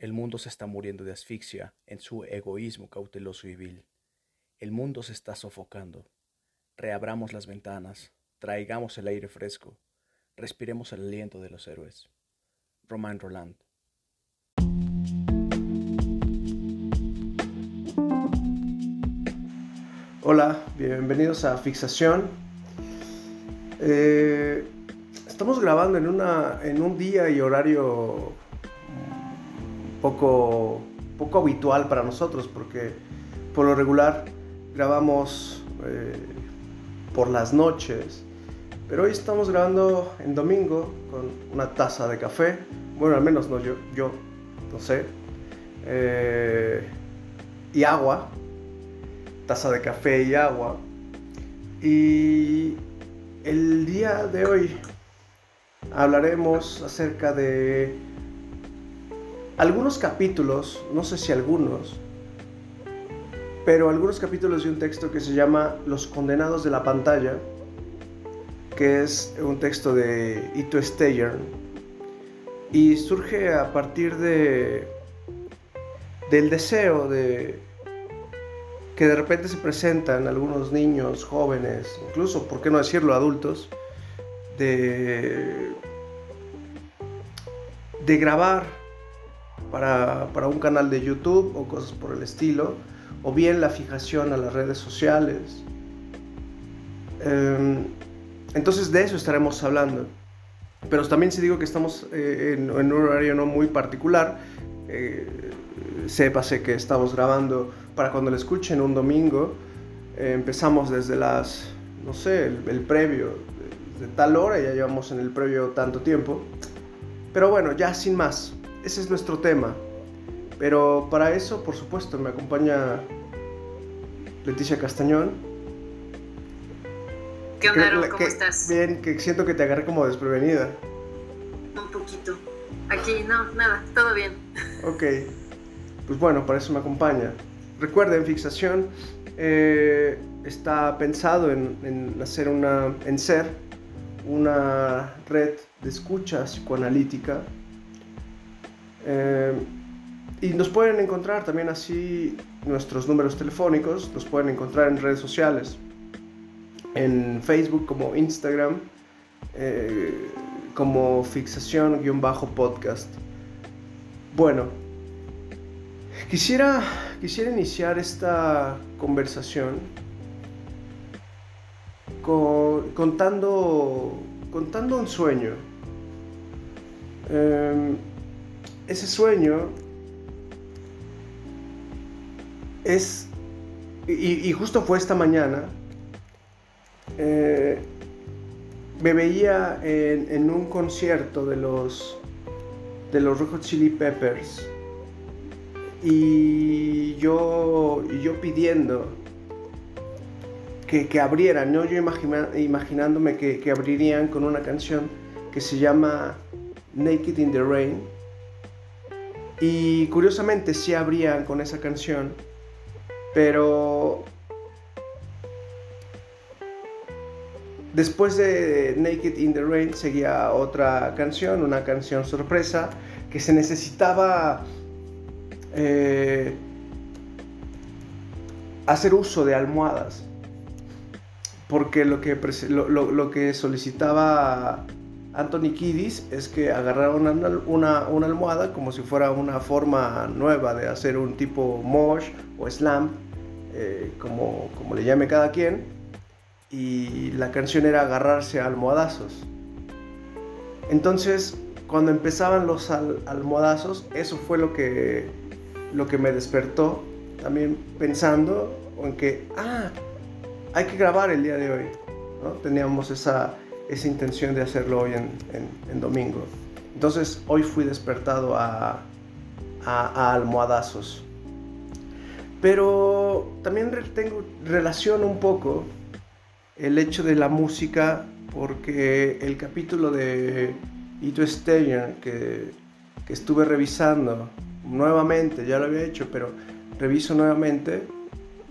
El mundo se está muriendo de asfixia en su egoísmo cauteloso y vil. El mundo se está sofocando. Reabramos las ventanas, traigamos el aire fresco, respiremos el aliento de los héroes. Román Roland. Hola, bienvenidos a Fixación. Eh, estamos grabando en, una, en un día y horario poco, poco habitual para nosotros, porque por lo regular grabamos eh, por las noches, pero hoy estamos grabando en domingo con una taza de café, bueno, al menos no yo, yo no sé, eh, y agua, taza de café y agua. Y el día de hoy hablaremos acerca de algunos capítulos, no sé si algunos, pero algunos capítulos de un texto que se llama Los condenados de la pantalla, que es un texto de Ito Steyer, y surge a partir de del deseo de que de repente se presentan algunos niños, jóvenes, incluso, por qué no decirlo, adultos, de, de grabar para, un canal de YouTube o cosas por el estilo, o bien la fijación a las redes sociales. Em, entonces de eso estaremos hablando. Pero también si digo que estamos eh, en, un horario no muy particular, eh, sépase que estamos grabando para cuando lo escuchen un domingo. Eh, empezamos desde las, no sé, el, previo, de, de tal hora, ya llevamos en el previo tanto tiempo. Pero bueno, ya sin más, ese es nuestro tema. Pero para eso, por supuesto, me acompaña Leticia Castañón. ¿Qué onda, ¿Cómo estás? Bien, que siento que te agarré como desprevenida. Un poquito. Aquí, no, nada, todo bien. Ok. Pues bueno, para eso me acompaña. Recuerden, Fixación eh, está pensado en, en, hacer una, en ser una red de escucha psicoanalítica eh, y nos pueden encontrar también así nuestros números telefónicos, nos pueden encontrar en redes sociales, en Facebook como Instagram, eh, como fixación-podcast. Bueno, quisiera, quisiera iniciar esta conversación contando, contando un sueño. Eh, ese sueño es, y, justo fue esta mañana, eh, me veía en, un concierto de los, de los Red Chili Peppers y yo, yo pidiendo que, abrieran, ¿no? yo imaginándome que, que abrirían con una canción que se llama Naked in the Rain y curiosamente sí abrían con esa canción, pero después de Naked in the Rain seguía otra canción, una canción sorpresa, que se necesitaba eh, hacer uso de almohadas, porque lo que, lo que solicitaba Anthony Kiddis es que agarraron una, almohada como si fuera una forma nueva de hacer un tipo mosh o slam, eh, como, como le llame cada quien, y la canción era agarrarse a almohadazos. Entonces, cuando empezaban los almohadazos, eso fue lo que, lo que me despertó, también pensando en que, ah, hay que grabar el día de hoy. ¿no? Teníamos esa esa intención de hacerlo hoy en, domingo. Entonces hoy fui despertado a, a, almohadazos. Pero también tengo relación un poco el hecho de la música porque el capítulo de Ito Steyer que, que estuve revisando nuevamente, ya lo había hecho, pero reviso nuevamente,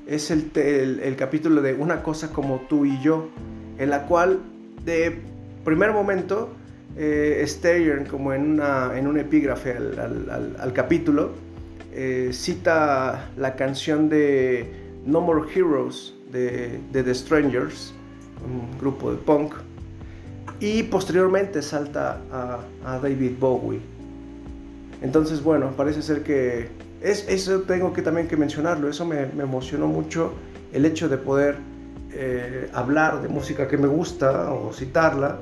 es el, el capítulo de Una cosa como tú y yo, en la cual de primer momento eh, como en, una, un epígrafe al, capítulo, eh, cita la canción de No More Heroes de, The Strangers, un grupo de punk, y posteriormente salta a, David Bowie. Entonces, bueno, parece ser que es, eso tengo que también que mencionarlo, eso me, emocionó mucho el hecho de poder eh, hablar de música que me gusta o citarla,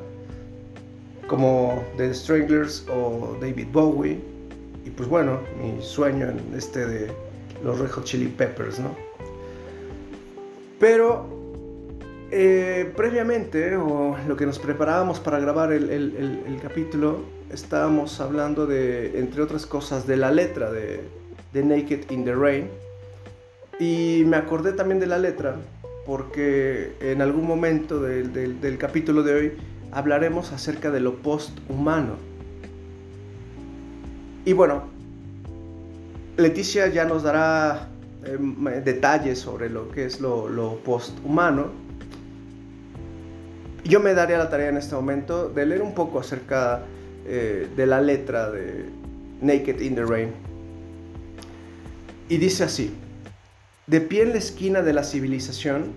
como The Stranglers o David Bowie, y pues bueno, mi sueño en este de los Red Hot Chili Peppers, ¿no? Pero eh, previamente, o lo que nos preparábamos para grabar el, capítulo, estábamos hablando de, entre otras cosas, de la letra de, de Naked in the Rain. Y me acordé también de la letra porque en algún momento del, capítulo de hoy hablaremos acerca de lo posthumano. Y bueno, Leticia ya nos dará em, detalles sobre lo que es lo, lo posthumano. Yo me daría la tarea en este momento de leer un poco acerca eh, de la letra de Naked in the Rain. Y dice así, de pie en la esquina de la civilización,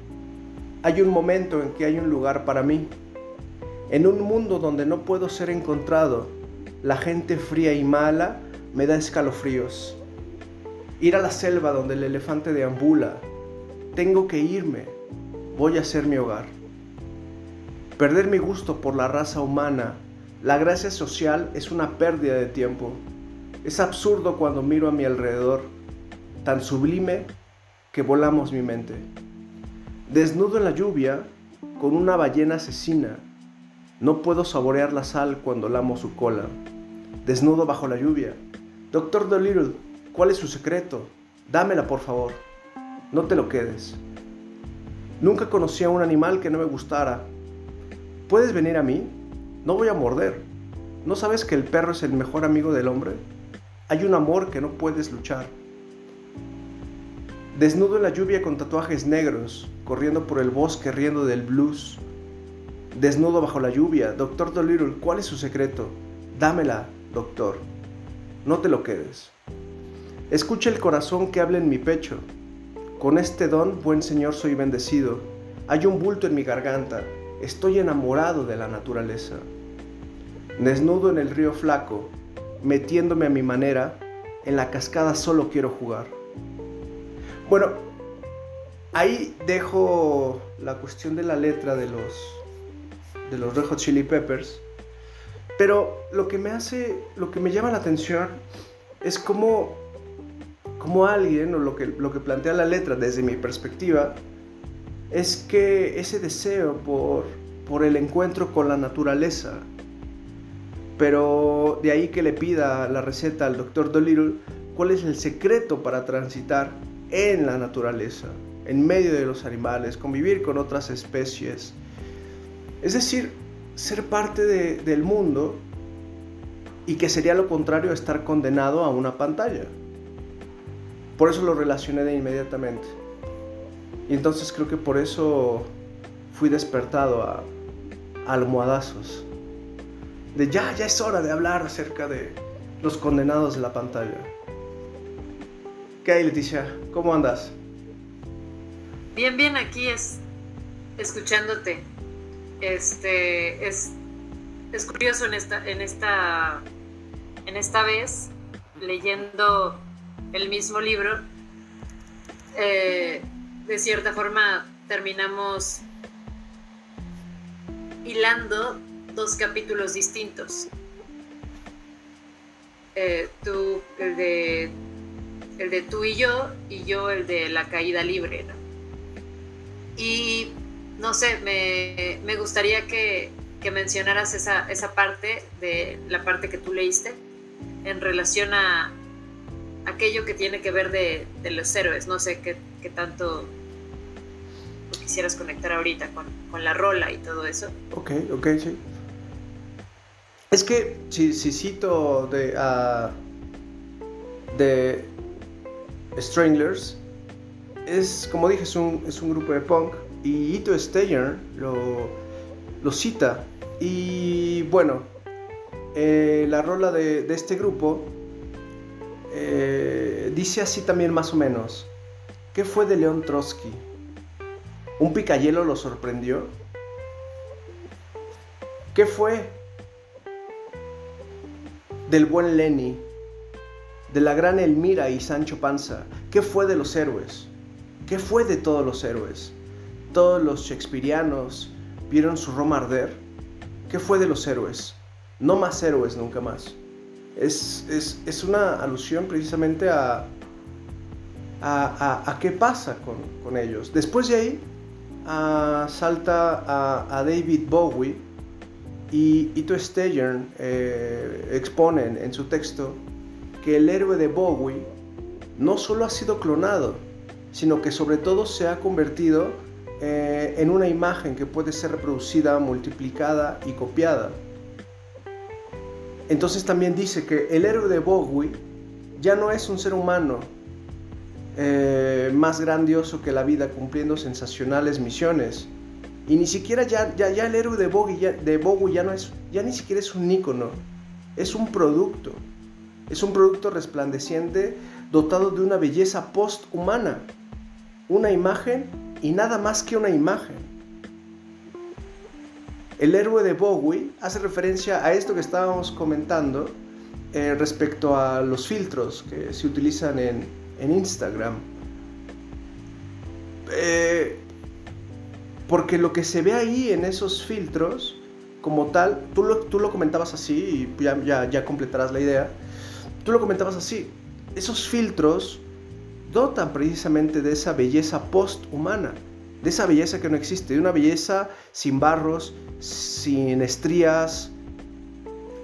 hay un momento en que hay un lugar para mí. En un mundo donde no puedo ser encontrado, la gente fría y mala me da escalofríos. Ir a la selva donde el elefante deambula, tengo que irme, voy a ser mi hogar. Perder mi gusto por la raza humana, la gracia social es una pérdida de tiempo. Es absurdo cuando miro a mi alrededor, tan sublime que volamos mi mente. Desnudo en la lluvia, con una ballena asesina, no puedo saborear la sal cuando lamo su cola. Desnudo bajo la lluvia. Doctor Dolittle, ¿cuál es su secreto? Dámela, por favor. No te lo quedes. Nunca conocí a un animal que no me gustara. ¿Puedes venir a mí? No voy a morder. ¿No sabes que el perro es el mejor amigo del hombre? Hay un amor que no puedes luchar. Desnudo en la lluvia con tatuajes negros, corriendo por el bosque riendo del blues. Desnudo bajo la lluvia, Doctor Dolittle, ¿cuál es su secreto? Dámela, doctor. No te lo quedes. Escucha el corazón que habla en mi pecho. Con este don, buen Señor, soy bendecido. Hay un bulto en mi garganta. Estoy enamorado de la naturaleza. Desnudo en el río flaco, metiéndome a mi manera, en la cascada solo quiero jugar. Bueno, ahí dejo la cuestión de la letra de los, de los Red Hot Chili Peppers. Pero lo que me hace, lo que me llama la atención es cómo, cómo alguien, o lo que, lo que plantea la letra desde mi perspectiva, es que ese deseo por, por el encuentro con la naturaleza, pero de ahí que le pida la receta al doctor Dolittle cuál es el secreto para transitar en la naturaleza, en medio de los animales, convivir con otras especies. Es decir, ser parte del mundo y que sería lo contrario a estar condenado a una pantalla. Por eso lo relacioné de inmediatamente. Y entonces creo que por eso fui despertado a, a almohadazos. De ya, ya es hora de hablar acerca de los condenados de la pantalla. ¿Qué hay, Leticia? ¿Cómo andas? Bien, bien, aquí es escuchándote. Este es, curioso en esta, en esta, en esta vez, leyendo el mismo libro, eh, de cierta forma terminamos hilando dos capítulos distintos. Eh, tú, el de el de tú y yo, y yo el de la caída libre, ¿no? Y no sé, me, gustaría que, mencionaras esa, parte de la parte que tú leíste en relación a aquello que tiene que ver de, los héroes. No sé qué, tanto quisieras conectar ahorita con, la rola y todo eso. Ok, ok, sí. Es que si, si cito de, uh, de Stranglers es, como dije, es un, es un grupo de punk y Ito Steyer lo, lo cita. Y bueno, eh, la rola de, este grupo eh, dice así también más o menos. ¿Qué fue de León Trotsky? ¿Un picayelo lo sorprendió? ¿Qué fue del buen Lenny? De la gran Elmira y Sancho Panza? ¿Qué fue de los héroes? ¿Qué fue de todos los héroes? Todos los shakespearianos vieron su Roma arder. ¿Qué fue de los héroes? No más héroes nunca más. Es, es, una alusión precisamente a, a, qué pasa con, ellos. Después de ahí salta a, David Bowie y Ito Steyern eh, exponen en su texto que el héroe de Bowie no solo ha sido clonado, sino que sobre todo se ha convertido eh, en una imagen que puede ser reproducida, multiplicada y copiada. Entonces también dice que el héroe de Bowie ya no es un ser humano eh, más grandioso que la vida cumpliendo sensacionales misiones. Y ni siquiera ya, ya, el héroe de Bowie, ya, de Bowie ya, no es, ya ni siquiera es un ícono, es un producto. Es un producto resplandeciente dotado de una belleza post-humana. Una imagen y nada más que una imagen. El héroe de Bowie hace referencia a esto que estábamos comentando eh, respecto a los filtros que se utilizan en, Instagram. Eh, porque lo que se ve ahí en esos filtros, como tal, tú lo, tú lo comentabas así y ya, ya completarás la idea, tú lo comentabas así, esos filtros dotan precisamente de esa belleza post-humana, de esa belleza que no existe, de una belleza sin barros, sin estrías,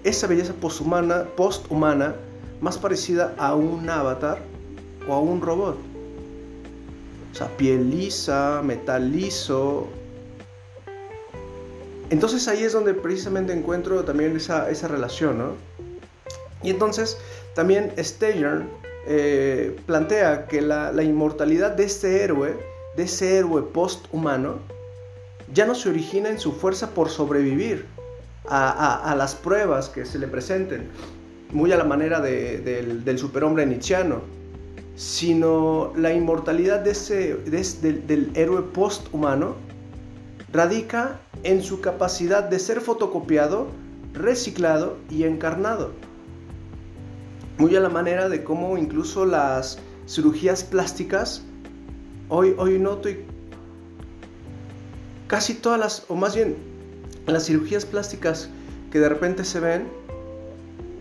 esa belleza post-humana, post-humana más parecida a un avatar o a un robot. O sea, piel lisa, metal liso. Entonces ahí es donde precisamente encuentro también esa, esa relación, ¿no? Y entonces también Steyern eh, plantea que la, inmortalidad de este héroe, de ese héroe post-humano, ya no se origina en su fuerza por sobrevivir a, las pruebas que se le presenten, muy a la manera del, superhombre nietzscheano, sino la inmortalidad de ese, del héroe post-humano radica en su capacidad de ser fotocopiado, reciclado y encarnado muy a la manera de cómo incluso las cirugías plásticas, hoy, hoy noto y casi todas las, o más bien las cirugías plásticas que de repente se ven,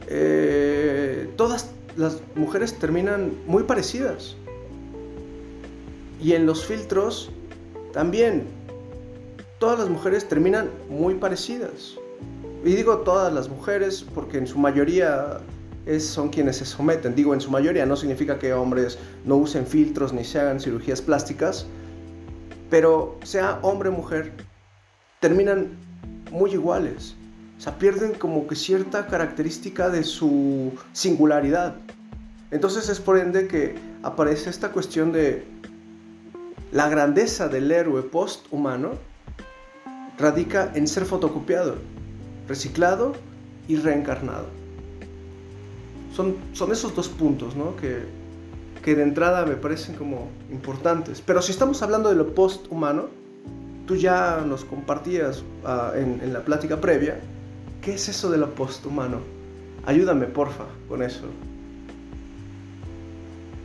eh, todas las mujeres terminan muy parecidas. Y en los filtros también, todas las mujeres terminan muy parecidas. Y digo todas las mujeres porque en su mayoría son quienes se someten. Digo, en su mayoría no significa que hombres no usen filtros ni se hagan cirugías plásticas, pero sea hombre o mujer, terminan muy iguales. O sea, pierden como que cierta característica de su singularidad. Entonces es por ende que aparece esta cuestión de la grandeza del héroe post-humano radica en ser fotocopiado, reciclado y reencarnado son, esos dos puntos, ¿no? Que, que de entrada me parecen como importantes. Pero si estamos hablando de lo post-humano, tú ya nos compartías ah, en, en, la plática previa, ¿qué es eso de lo post-humano? Ayúdame, porfa, con eso.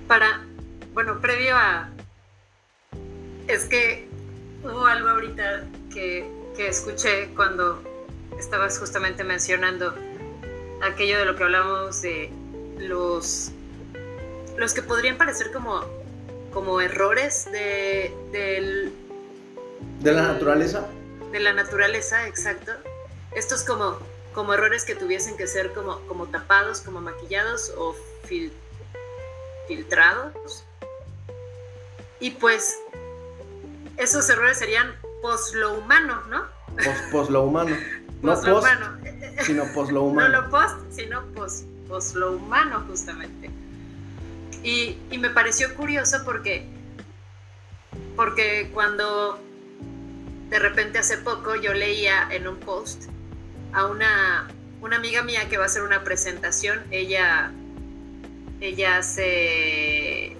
Para, bueno, previo a... Es que hubo algo ahorita que, que escuché cuando estabas justamente mencionando aquello de lo que hablamos de los, los que podrían parecer como, como errores de, del, de la naturaleza. De la naturaleza, exacto. Estos como, como errores que tuviesen que ser como, como tapados, como maquillados o filtrados. Y pues esos errores serían post lo humano, ¿no? Post, lo humano. No post, lo humano. sino post lo humano. No lo post, sino post lo humano justamente. Y, me pareció curioso porque, porque cuando de repente hace poco yo leía en un post a una, una amiga mía que va a hacer una presentación, ella, ella hace,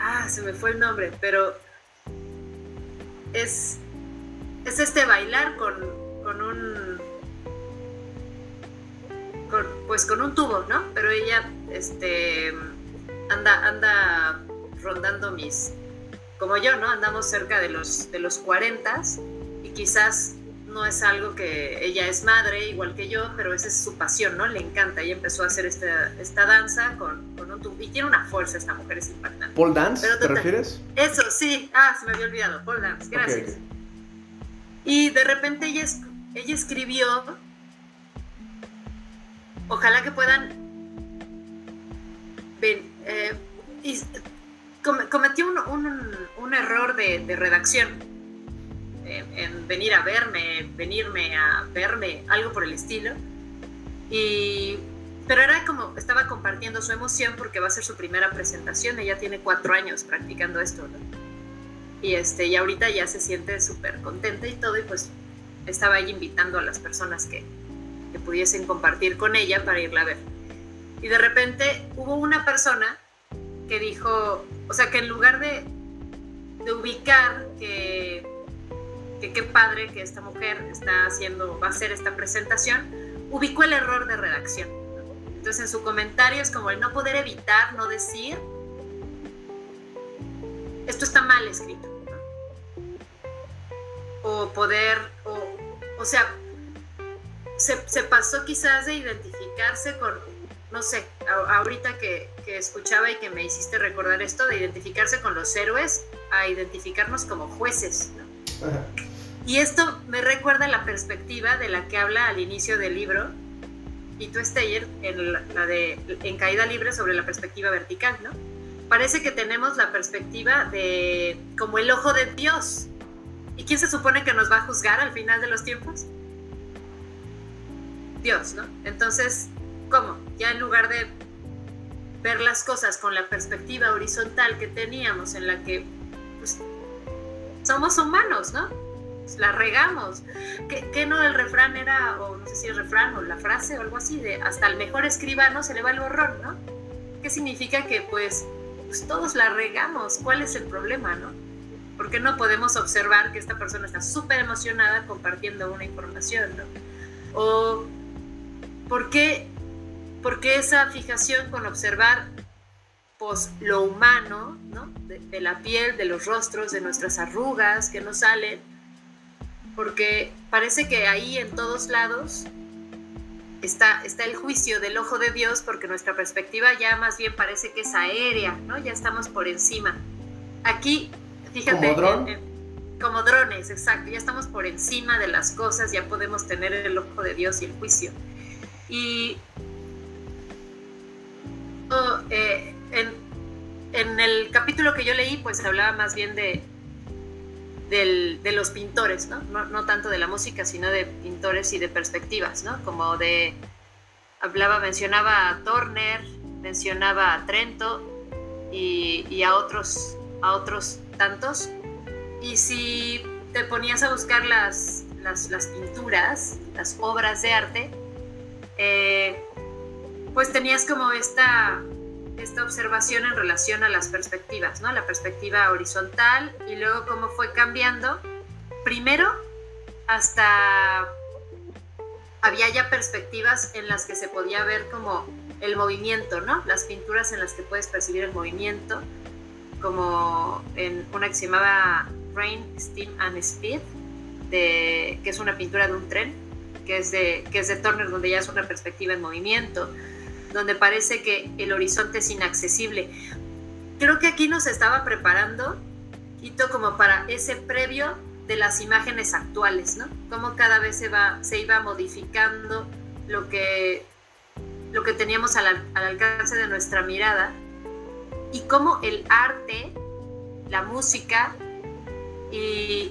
ah, se me fue el nombre, pero es, es este bailar con, con un, pues con un tubo, ¿no? Pero ella, este, anda, anda rondando mis, como yo, ¿no? Andamos cerca de los, de los 40 y quizás no es algo que ella es madre igual que yo, pero esa es su pasión, ¿no? Le encanta. Ella empezó a hacer esta, esta danza con, con un tubo. Y tiene una fuerza esta mujer, es impactante. ¿Paul Dance? ¿Te refieres? Eso, sí. Ah, se me había olvidado. Paul Dance, gracias. Y de repente ella, ella escribió, ojalá que puedan, ven, eh, y cometió un, error de, redacción en, venir a verme, venirme a verme, algo por el estilo. Y, pero era como, estaba compartiendo su emoción porque va a ser su primera presentación, ella tiene cuatro años practicando esto, Y, este, y ahorita ya se siente súper contenta y todo, y pues estaba ahí invitando a las personas que, que pudiesen compartir con ella para irla a ver. Y de repente hubo una persona que dijo, o sea, que en lugar de, de ubicar que, qué padre que esta mujer está haciendo, va a hacer esta presentación, ubicó el error de redacción. Entonces en su comentario es como el no poder evitar, no decir, esto está mal escrito. O poder, o, o sea, se, se pasó quizás de identificarse con, no sé, ahorita que, escuchaba y que me hiciste recordar esto de identificarse con los héroes a identificarnos como jueces. Y esto me recuerda la perspectiva de la que habla al inicio del libro y tú Steyer en la de en caída libre sobre la perspectiva vertical, ¿no? Parece que tenemos la perspectiva de como el ojo de Dios. ¿Y quién se supone que nos va a juzgar al final de los tiempos? Dios, ¿no? Entonces, ¿Cómo? Ya en lugar de ver las cosas con la perspectiva horizontal que teníamos, en la que pues, somos humanos, ¿no? Pues, la regamos. ¿Qué, no el refrán era, o no sé si el refrán o la frase o algo así, de hasta el mejor escribano se le va el borrón, ¿no? ¿Qué significa que pues, pues todos la regamos? ¿Cuál es el problema, no? Porque no podemos observar que esta persona está súper emocionada compartiendo una información, ¿no? O ¿por qué porque esa fijación con observar pues, lo humano, ¿no? de, la piel, de los rostros, de nuestras arrugas que nos salen, porque parece que ahí en todos lados está, está el juicio del ojo de Dios, porque nuestra perspectiva ya más bien parece que es aérea, ¿no? ya estamos por encima. Aquí, fíjate, como drones, exacto, ya estamos por encima de las cosas, ya podemos tener el ojo de Dios y el juicio. Y eh, en, el capítulo que yo leí, pues hablaba más bien de, de los pintores, ¿no? ¿no? tanto de la música, sino de pintores y de perspectivas, ¿no? Como de, hablaba, mencionaba a Turner, mencionaba a Trento y, a, otros, a otros tantos. Y si te ponías a buscar las, las pinturas, las obras de arte, eh, pues tenías como esta, esta observación en relación a las perspectivas, ¿no? La perspectiva horizontal y luego cómo fue cambiando. Primero, hasta había ya perspectivas en las que se podía ver como el movimiento, ¿no? Las pinturas en las que puedes percibir el movimiento, como en una que se llamaba Rain, Steam and Speed, que es una pintura de un tren, que es de, que es de Turner, donde ya es una perspectiva en movimiento donde parece que el horizonte es inaccesible. Creo que aquí nos estaba preparando, Quito, como para ese previo de las imágenes actuales, ¿no? Cómo cada vez se, va, se iba modificando lo que, lo que teníamos al, al alcance de nuestra mirada y cómo el arte, la música y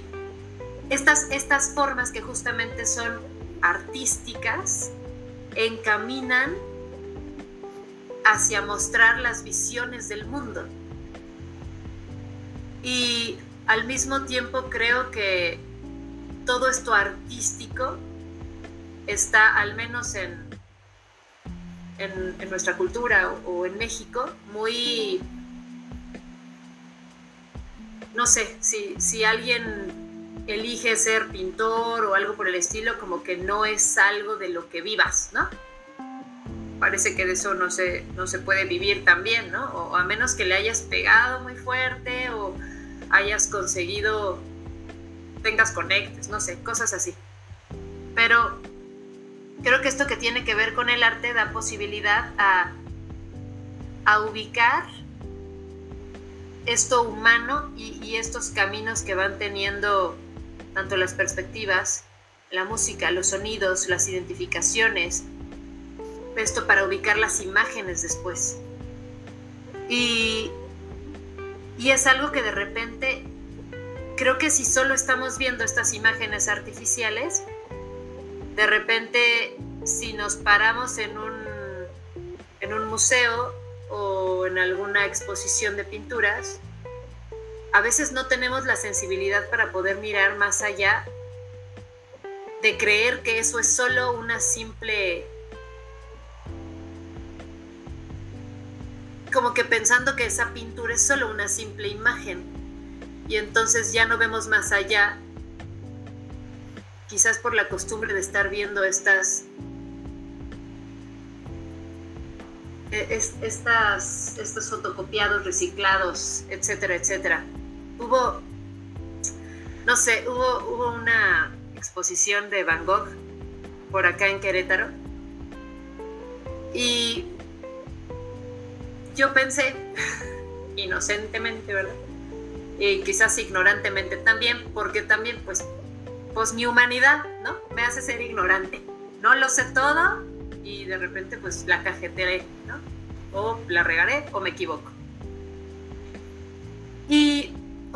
estas, estas formas que justamente son artísticas encaminan hacia mostrar las visiones del mundo. Y al mismo tiempo creo que todo esto artístico está, al menos en, en, nuestra cultura o, en México muy, no sé, si, si alguien elige ser pintor o algo por el estilo, como que no es algo de lo que vivas, ¿no? Parece que de eso no se, no se puede vivir también, ¿no? O a menos que le hayas pegado muy fuerte o hayas conseguido, tengas conectes, no sé, cosas así. Pero creo que esto que tiene que ver con el arte da posibilidad a, a ubicar esto humano y, y, estos caminos que van teniendo tanto las perspectivas, la música, los sonidos, las identificaciones, esto para ubicar las imágenes después. Y, y es algo que de repente creo que si solo estamos viendo estas imágenes artificiales, de repente si nos paramos en un, en un museo o en alguna exposición de pinturas, a veces no tenemos la sensibilidad para poder mirar más allá de creer que eso es solo una simple... como que pensando que esa pintura es solo una simple imagen y entonces ya no vemos más allá quizás por la costumbre de estar viendo estas, e, estas, estos fotocopiados, reciclados, etcétera, etcétera. Hubo, no sé, hubo, hubo una exposición de Van Gogh por acá en Querétaro y yo pensé, inocentemente, ¿verdad? Y quizás ignorantemente también, porque también pues pues mi humanidad, ¿no? Me hace ser ignorante. No lo sé todo y de repente pues la cajetearé, ¿no? O la regaré o me equivoco.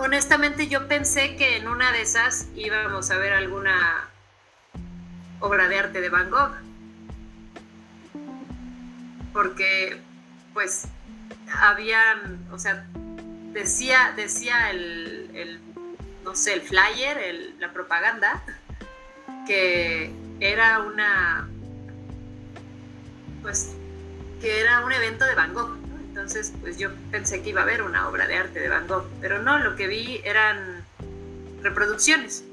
Honestamente yo pensé que en una de esas íbamos a ver alguna obra de arte de Van Gogh. Porque pues habían, o sea, decía, decía el, no sé, el flyer, la propaganda, que era una, pues, que era un evento de Van Gogh. Entonces, pues yo pensé que iba a haber una obra de arte de Van Gogh, pero no, lo que vi eran reproducciones.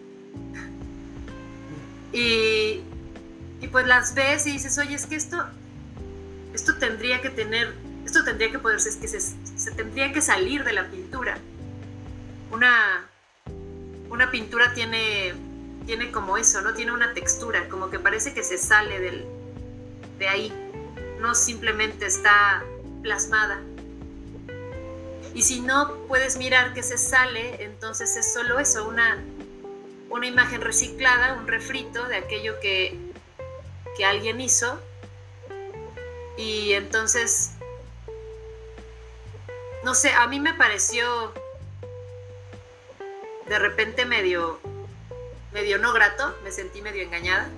Y, y pues las ves y dices, oye, es que esto, esto tendría que tener, esto tendría que poderse, es que se, se tendría que salir de la pintura. Una, una pintura tiene, tiene como eso, ¿no? Tiene una textura, como que parece que se sale del, de ahí, no simplemente está plasmada. Y si no puedes mirar que se sale, entonces es solo eso, una, una imagen reciclada, un refrito de aquello que, que alguien hizo. Y entonces, no sé, a mí me pareció de repente medio, medio no grato, me sentí medio engañada,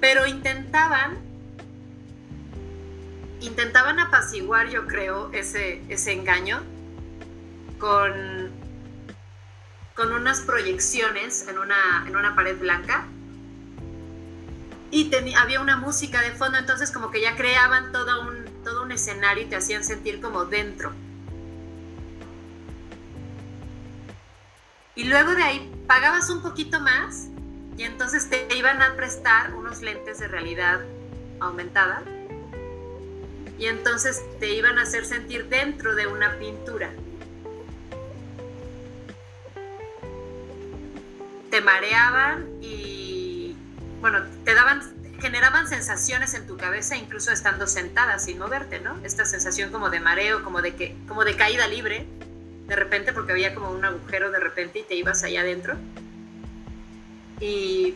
pero intentaban, intentaban apaciguar, yo creo, ese, ese engaño con, con unas proyecciones en una, en una pared blanca y había una música de fondo, entonces como que ya creaban todo un, todo un escenario y te hacían sentir como dentro. Y luego de ahí pagabas un poquito más y entonces te iban a prestar unos lentes de realidad aumentada y entonces te iban a hacer sentir dentro de una pintura. Te mareaban y, bueno, te daban, generaban sensaciones en tu cabeza incluso estando sentada sin moverte, ¿no? Esta sensación como de mareo, como de, que, como de caída libre de repente porque había como un agujero de repente y te ibas allá adentro. Y,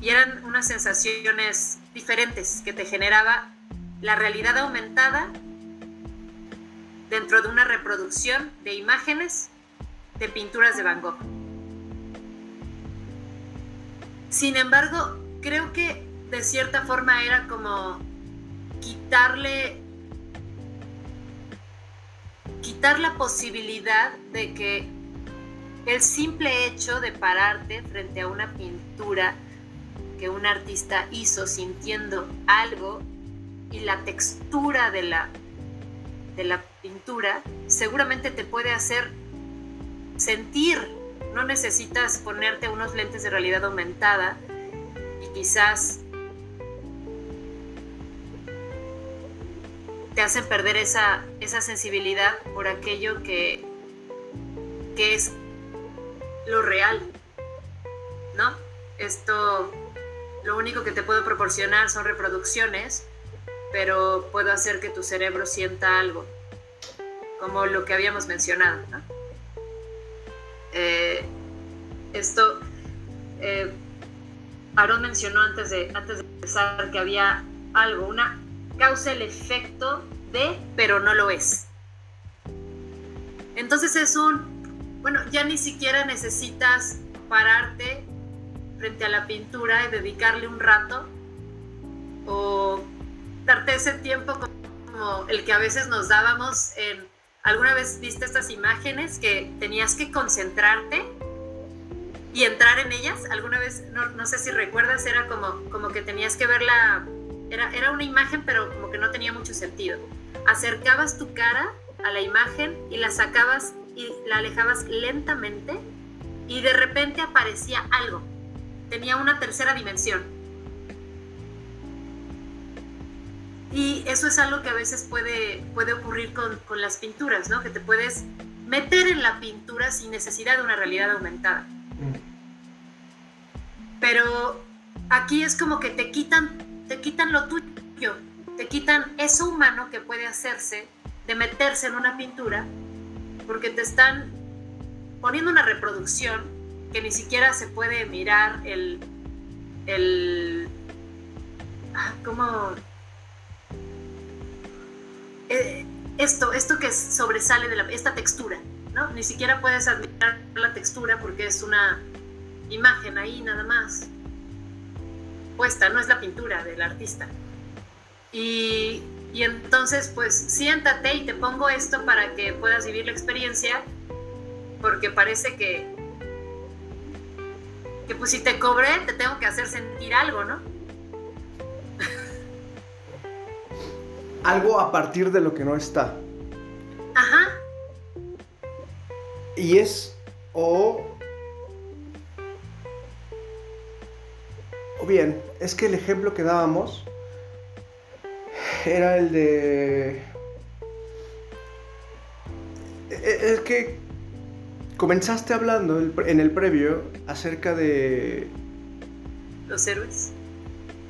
y eran unas sensaciones diferentes que te generaba la realidad aumentada dentro de una reproducción de imágenes de pinturas de Van Gogh. Sin embargo, creo que de cierta forma era como quitarle quitar la posibilidad de que el simple hecho de pararte frente a una pintura que un artista hizo sintiendo algo y la textura de la, de la pintura seguramente te puede hacer sentir. No necesitas ponerte unos lentes de realidad aumentada y quizás te hacen perder esa, esa sensibilidad por aquello que, que es lo real, ¿no? Esto, lo único que te puedo proporcionar son reproducciones, pero puedo hacer que tu cerebro sienta algo, como lo que habíamos mencionado. Eh, esto, eh, Aaron mencionó antes de, antes de empezar que había algo, una causa el efecto de, pero no lo es. Entonces es un, bueno, ya ni siquiera necesitas pararte frente a la pintura y dedicarle un rato o darte ese tiempo como el que a veces nos dábamos en, ¿alguna vez viste estas imágenes que tenías que concentrarte y entrar en ellas? ¿Alguna vez, no, no sé si recuerdas, era como, como que tenías que verla, era, era una imagen pero como que no tenía mucho sentido. Acercabas tu cara a la imagen y la sacabas y la alejabas lentamente y de repente aparecía algo. Tenía una tercera dimensión. Y eso es algo que a veces puede, puede ocurrir con, con las pinturas, ¿no? Que te puedes meter en la pintura sin necesidad de una realidad aumentada. Pero aquí es como que te quitan, te quitan lo tuyo, te quitan eso humano que puede hacerse de meterse en una pintura, porque te están poniendo una reproducción que ni siquiera se puede mirar el, el ah, ¿cómo? Eh, esto, esto que sobresale de la, esta textura, ¿no? Ni siquiera puedes admirar la textura porque es una imagen ahí nada más puesta, no es la pintura del artista. Y, y entonces, pues siéntate y te pongo esto para que puedas vivir la experiencia, porque parece que, que pues si te cobré, te tengo que hacer sentir algo, ¿no? Algo a partir de lo que no está. Ajá. Y es o o bien, es que el ejemplo que dábamos era el de e- es que comenzaste hablando en el previo acerca de Los héroes.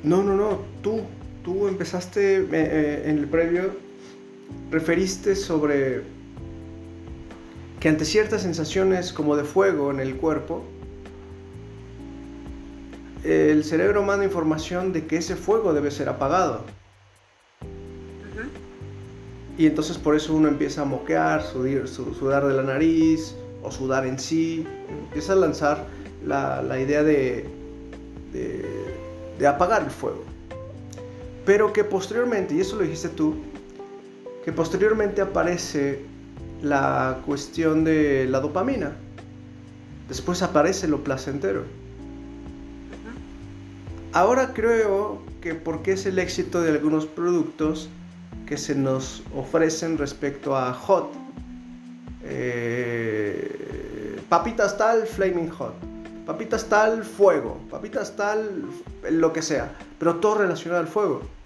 no, no, no, tú tú empezaste eh, eh, en el previo referiste sobre que ante ciertas sensaciones como de fuego en el cuerpo el cerebro manda información de que ese fuego debe ser apagado. Y entonces por eso uno empieza a moquear, sudir- su- sudar de la nariz o sudar en sí. Empieza a lanzar la, la idea de, de, de apagar el fuego. Pero que posteriormente, y eso lo dijiste tú, que posteriormente aparece la cuestión de la dopamina. Después aparece lo placentero. Ahora creo que porque es el éxito de algunos productos que se nos ofrecen respecto a hot. eh, papitas tal, flaming hot. Papitas tal, fuego. Papitas tal, lo que sea. Pero todo relacionado al fuego.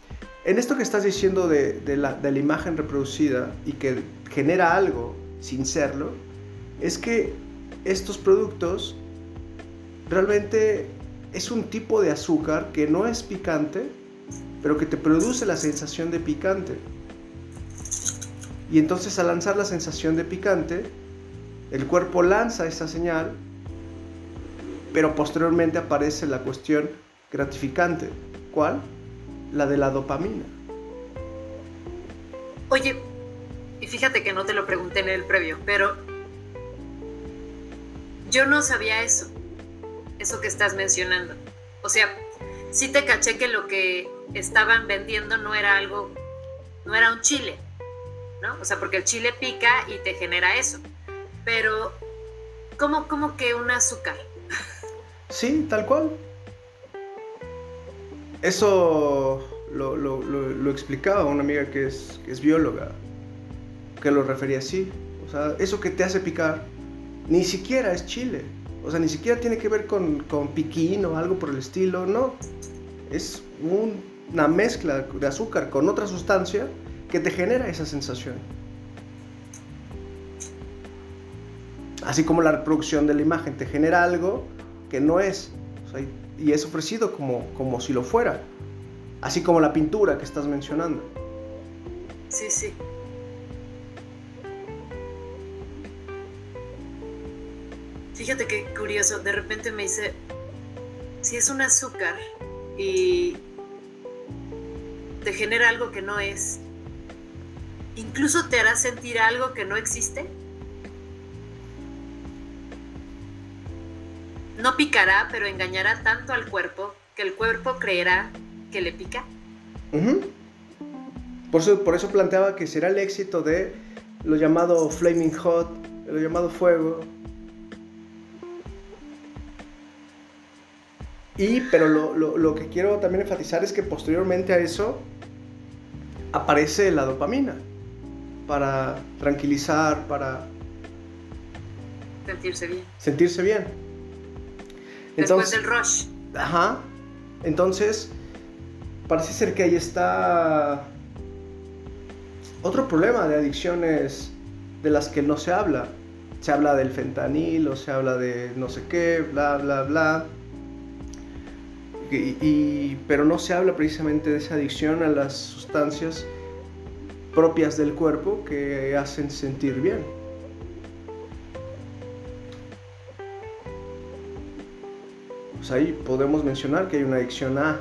En esto que estás diciendo de, la, de la imagen reproducida y que genera algo sin serlo, es que estos productos realmente es un tipo de azúcar que no es picante, pero que te produce la sensación de picante. Y entonces al lanzar la sensación de picante, el cuerpo lanza esa señal, pero posteriormente aparece la cuestión gratificante. ¿Cuál? La de la dopamina. Oye, y fíjate que no te lo pregunté en el previo, pero yo no sabía eso, eso que estás mencionando. O sea, sí te caché que lo que estaban vendiendo no era algo, no era un chile, ¿no? O sea, porque el chile pica y te genera eso. Pero, ¿cómo, cómo que un azúcar? Sí, tal cual. Eso lo, lo, lo, explicaba una amiga que es, bióloga, que lo refería así. O sea, eso que te hace picar, ni siquiera es chile. O sea, ni siquiera tiene que ver con, con piquín o algo por el estilo, no. Es una mezcla de azúcar con otra sustancia que te genera esa sensación. Así como la reproducción de la imagen te genera algo que no es, y es ofrecido como, como si lo fuera. Así como la pintura que estás mencionando. Sí, sí. Fíjate qué curioso, de repente me dice, si es un azúcar y te genera algo que no es, incluso te hará sentir algo que no existe. No picará, pero engañará tanto al cuerpo que el cuerpo creerá que le pica. por, eso, por eso planteaba que será el éxito de lo llamado flaming hot, lo llamado fuego. Y, pero lo, lo, lo que quiero también enfatizar es que posteriormente a eso aparece la dopamina para tranquilizar, para sentirse bien. Sentirse bien. Después del rush. Ajá. Entonces, parece ser que ahí está otro problema de adicciones de las que no se habla. Se habla del fentanil o se habla de no sé qué, bla, bla, bla. Y, pero no se habla precisamente de esa adicción a las sustancias propias del cuerpo que hacen sentir bien. Pues ahí podemos mencionar que hay una adicción a.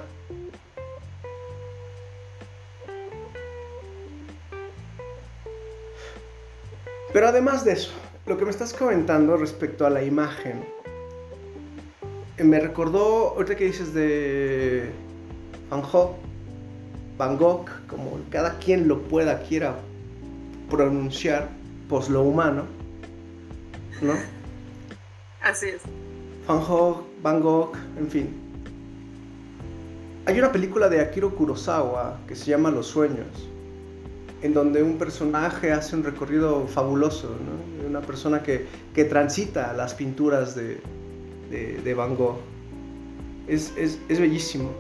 Pero además de eso, lo que me estás comentando respecto a la imagen, eh, me recordó, ahorita que dices de Van Gogh, Van Gogh, como cada quien lo pueda, quiera pronunciar, pues lo humano, ¿no? Así es. Van Gogh, Van Gogh, en fin. Hay una película de Akiro Kurosawa que se llama Los Sueños, en donde un personaje hace un recorrido fabuloso, ¿no? una persona que, que, transita las pinturas de, de, Van Gogh. Es, es, es, bellísimo.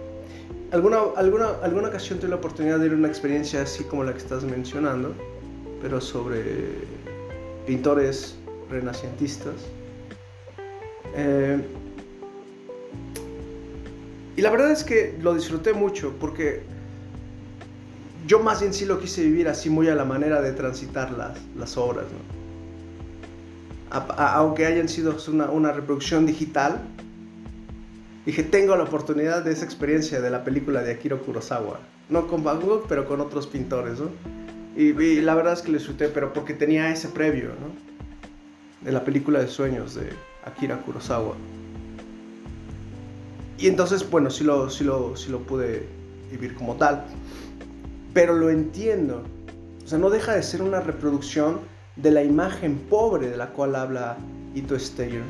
¿Alguna, alguna, alguna ocasión tuve la oportunidad de ir a una experiencia así como la que estás mencionando, pero sobre pintores renacentistas. Eh, y la verdad es que lo disfruté mucho porque yo más bien sí lo quise vivir así muy a la manera de transitar las, las obras. aunque hayan sido una, una, reproducción digital, dije, tengo la oportunidad de esa experiencia de la película de Akira Kurosawa. No con Van Gogh, pero con otros pintores. ¿no? Y, y, la verdad es que lo disfruté, pero porque tenía ese previo ¿no? de la película de sueños de Akira Kurosawa. Y entonces, bueno, sí lo, sí lo, sí lo pude vivir como tal. Pero lo entiendo. O sea, no deja de ser una reproducción de la imagen pobre de la cual habla Ito Steyer.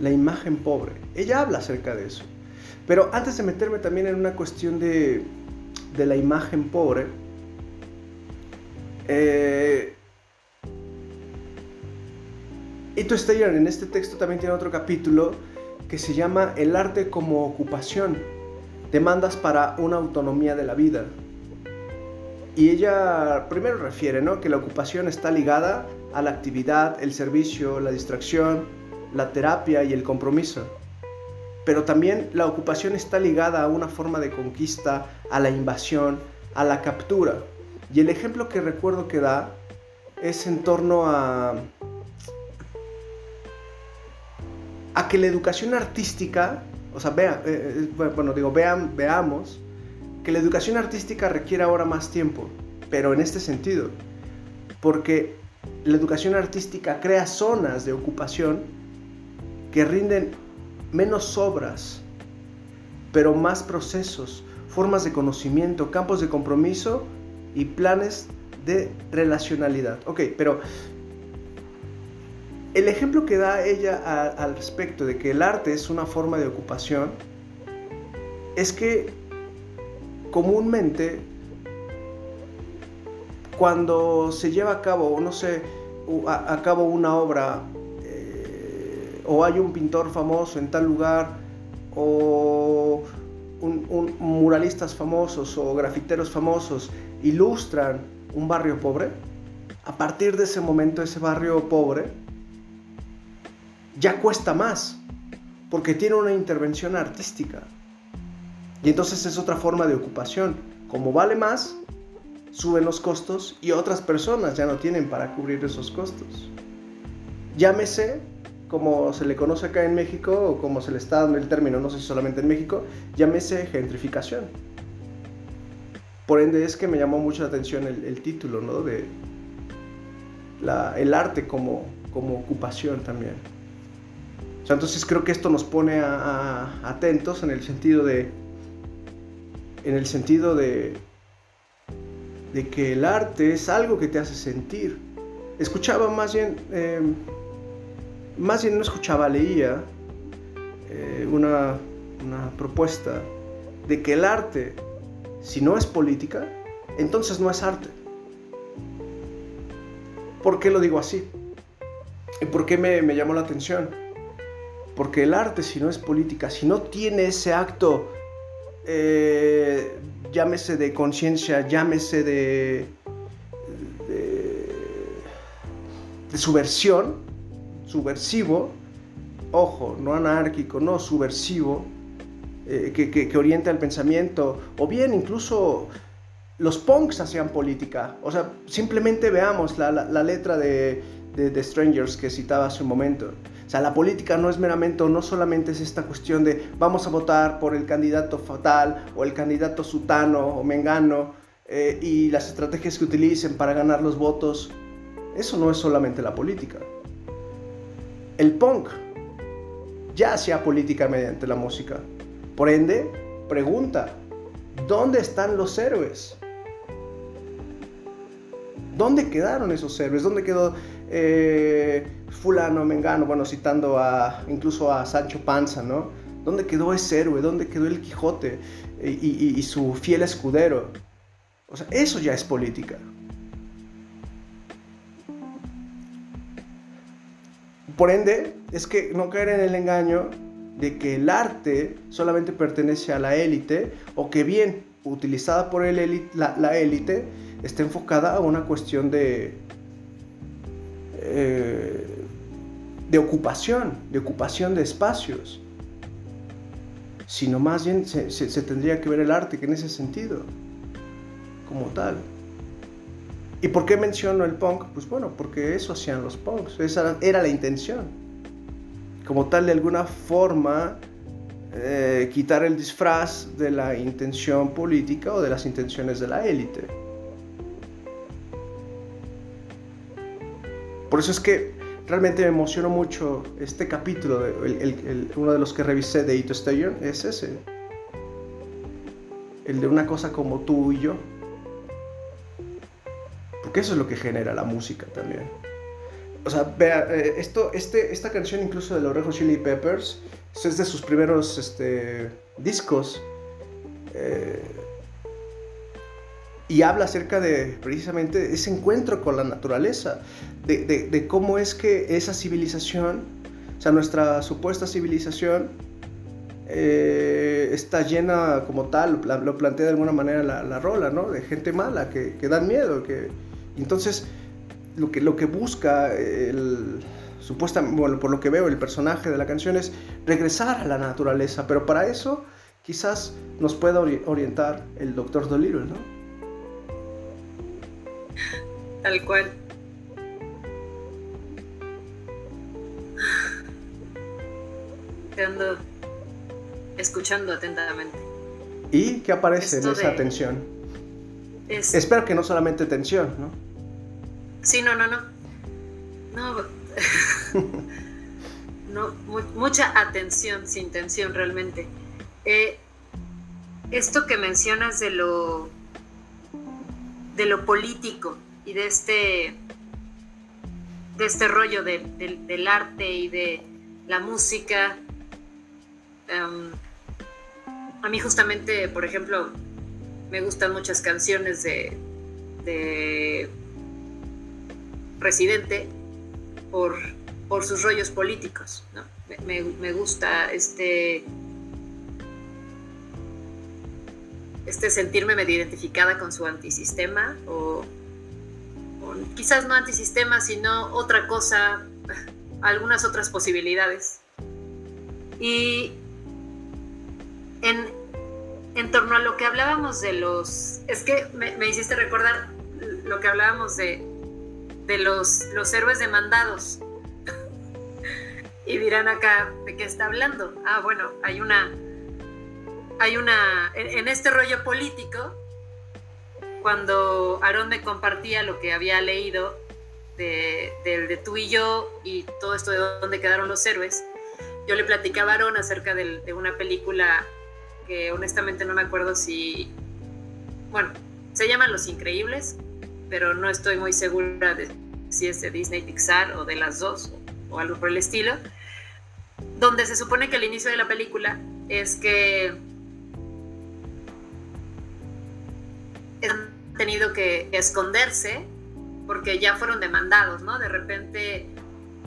La imagen pobre. Ella habla acerca de eso. Pero antes de meterme también en una cuestión de, de la imagen pobre, eh, Ito Steyer en este texto también tiene otro capítulo que se llama El arte como ocupación, demandas para una autonomía de la vida. Y ella primero refiere ¿no? que la ocupación está ligada a la actividad, el servicio, la distracción, la terapia y el compromiso. Pero también la ocupación está ligada a una forma de conquista, a la invasión, a la captura. Y el ejemplo que recuerdo que da es en torno a a que la educación artística, o sea, vea, eh, eh, bueno, digo, veamos que la educación artística requiere ahora más tiempo, pero en este sentido, porque la educación artística crea zonas de ocupación que rinden menos obras, pero más procesos, formas de conocimiento, campos de compromiso y planes de relacionalidad. Ok, pero el ejemplo que da ella al respecto de que el arte es una forma de ocupación es que comúnmente cuando se lleva a cabo, no sé, a, cabo una obra eh, o hay un pintor famoso en tal lugar o un, muralistas famosos o grafiteros famosos ilustran un barrio pobre, a partir de ese momento ese barrio pobre ya cuesta más, porque tiene una intervención artística. Y entonces es otra forma de ocupación. Como vale más, suben los costos y otras personas ya no tienen para cubrir esos costos. Llámese, como se le conoce acá en México, o como se le está dando el término, no sé si solamente en México, llámese gentrificación. Por ende es que me llamó mucho la atención el, título, ¿no? De el arte como, como ocupación también. Entonces creo que esto nos pone atentos en el sentido de, en el sentido de, de que el arte es algo que te hace sentir. Escuchaba más bien, eh, más bien no escuchaba, leía eh, una, una propuesta de que el arte, si no es política, entonces no es arte. ¿Por qué lo digo así? ¿Y por qué me, llamó la atención? Porque el arte, si no es política, si no tiene ese acto eh, llámese de conciencia, llámese de, de, subversión, subversivo, ojo, no anárquico, no subversivo, eh, que, que, orienta el pensamiento, o bien incluso los punks hacían política, o sea, simplemente veamos la, la, letra de, de, de Strangers que citaba hace un momento. O sea, la política no es meramente no solamente es esta cuestión de vamos a votar por el candidato fatal o el candidato sutano o mengano eh, y las estrategias que utilicen para ganar los votos. Eso no es solamente la política. El punk ya hacía política mediante la música. Por ende, pregunta, ¿dónde están los héroes? ¿Dónde quedaron esos héroes? ¿Dónde quedó eh, fulano, mengano, bueno, citando a incluso a Sancho Panza, ¿no? ¿Dónde quedó ese héroe? ¿Dónde quedó el Quijote y, su fiel escudero? O sea, eso ya es política. Por ende, es que no caer en el engaño de que el arte solamente pertenece a la élite o que bien utilizada por el la élite está enfocada a una cuestión de, eh, de ocupación, de ocupación de espacios, sino más bien se, tendría que ver el arte que en ese sentido, como tal. ¿Y por qué menciono el punk? Pues bueno, porque eso hacían los punks, esa era la intención. Como tal, de alguna forma, eh, quitar el disfraz de la intención política o de las intenciones de la élite. Por eso es que realmente me emocionó mucho este capítulo, uno de los que revisé de Ito Station es ese. El de una cosa como tú y yo. Porque eso es lo que genera la música también. O sea, vea, eh, esto, este, esta canción incluso de los Red Chili Peppers es de sus primeros este, discos. Eh, y habla acerca de precisamente ese encuentro con la naturaleza, de, cómo es que esa civilización, o sea, nuestra supuesta civilización, eh, está llena como tal, lo plantea de alguna manera la, rola, ¿no? De gente mala, que, que, dan miedo, que... Entonces, lo que, lo que busca el... Supuestamente, bueno, por lo que veo, el personaje de la canción es regresar a la naturaleza, pero para eso quizás nos pueda orientar el doctor Dolittle, ¿no? Tal cual. Te ando escuchando atentamente. ¿Y qué aparece en esa tensión? Espero que no solamente tensión, ¿no? Sí, no, no, no. No, no mucha atención, sin tensión realmente. Eh, esto que mencionas de lo de lo político y de este, de este rollo del arte y de la música. Em, a mí justamente, por ejemplo, me gustan muchas canciones de, de Residente por, por sus rollos políticos. ¿no? Me, me, gusta este, este sentirme medio identificada con su antisistema o, quizás no antisistema, sino otra cosa, algunas otras posibilidades. Y en, en torno a lo que hablábamos de los... Es que me, me hiciste recordar lo que hablábamos de, de los, los héroes demandados. y dirán acá, ¿de qué está hablando? Ah, bueno, hay una... Hay una... En, este rollo político, cuando Aarón me compartía lo que había leído de, de, tú y yo y todo esto de dónde quedaron los héroes, yo le platicaba a Aarón acerca de, una película que honestamente no me acuerdo si, bueno, se llaman Los Increíbles, pero no estoy muy segura de si es de Disney Pixar o de las dos o algo por el estilo, donde se supone que el inicio de la película es que han tenido que esconderse porque ya fueron demandados, ¿no? De repente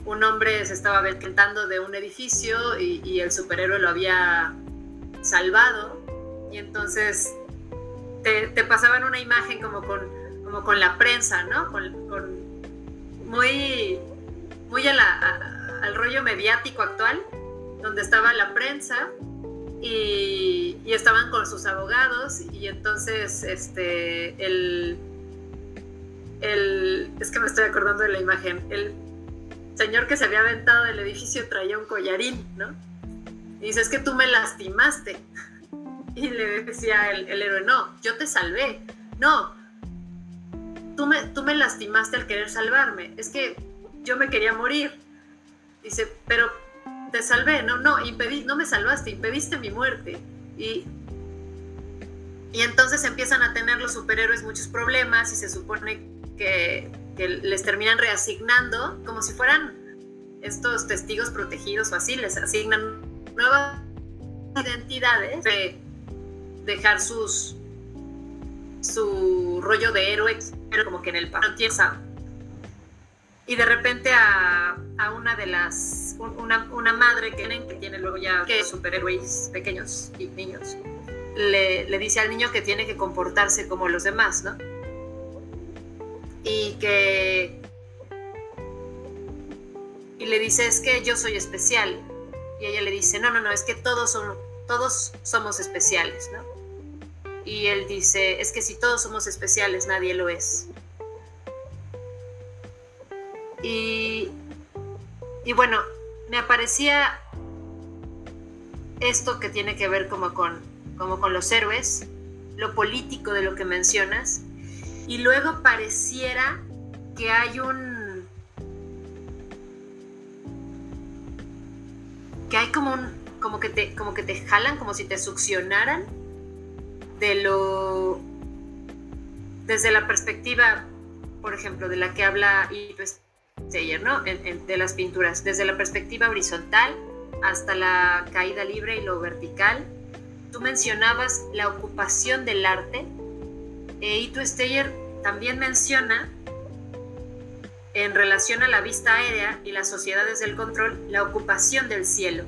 un hombre se estaba aventando de un edificio y, y el superhéroe lo había salvado y entonces te, te, pasaban una imagen como con, como con la prensa, ¿no? Con, con muy, muy a la, al rollo mediático actual, donde estaba la prensa y, estaban con sus abogados y entonces este, el, el, es que me estoy acordando de la imagen, el señor que se había aventado del edificio traía un collarín, ¿no? Y dice, es que tú me lastimaste. Y le decía el, el héroe, no, yo te salvé. No, tú me, tú me lastimaste al querer salvarme. Es que yo me quería morir. Dice, pero te salvé. No, no, impedí, no me salvaste, impediste mi muerte. Y, y entonces empiezan a tener los superhéroes muchos problemas y se supone que, les terminan reasignando como si fueran estos testigos protegidos o así, les asignan nuevas identidades, de dejar sus su rollo de héroe, pero como que en el piensa y de repente a, a, una de las, una, una madre que, que tiene luego ya que superhéroes pequeños y niños, le, le, dice al niño que tiene que comportarse como los demás, ¿no? Y que... Y le dice, es que yo soy especial, y ella le dice, no, no, no, es que todos, son, todos somos especiales, ¿no? Y él dice, es que si todos somos especiales, nadie lo es. Y, y bueno, me aparecía esto que tiene que ver como con, como con los héroes, lo político de lo que mencionas, y luego pareciera que hay un que hay como un, como que te, como que te jalan, como si te succionaran de lo, desde la perspectiva, por ejemplo, de la que habla Yves Steyer, ¿no? de las pinturas, desde la perspectiva horizontal hasta la caída libre y lo vertical. Tú mencionabas la ocupación del arte, e Ito Steyer también menciona en relación a la vista aérea y las sociedades del control, la ocupación del cielo.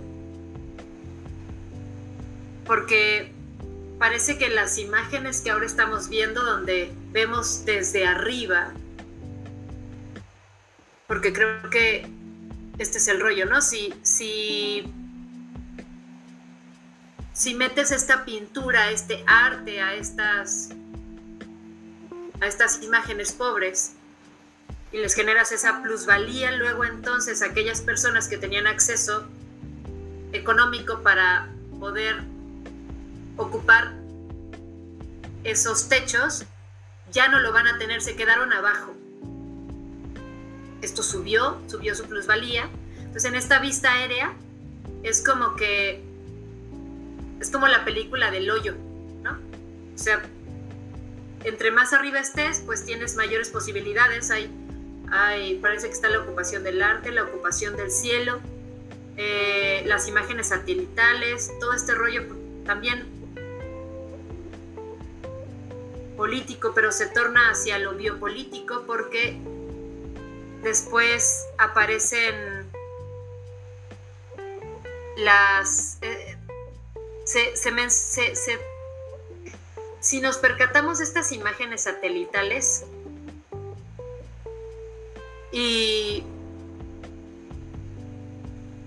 Porque parece que las imágenes que ahora estamos viendo, donde vemos desde arriba, porque creo que este es el rollo, ¿no? Si, si, si metes esta pintura, este arte a estas, a estas imágenes pobres, y les generas esa plusvalía, luego entonces aquellas personas que tenían acceso económico para poder ocupar esos techos, ya no lo van a tener, se quedaron abajo. Esto subió, subió su plusvalía. Entonces en esta vista aérea es como que es como la película del hoyo, ¿no? O sea, entre más arriba estés, pues tienes mayores posibilidades. Hay parece que está la ocupación del arte, la ocupación del cielo, eh, las imágenes satelitales, todo este rollo también político, pero se torna hacia lo biopolítico porque después aparecen las... Eh, si nos percatamos estas imágenes satelitales y,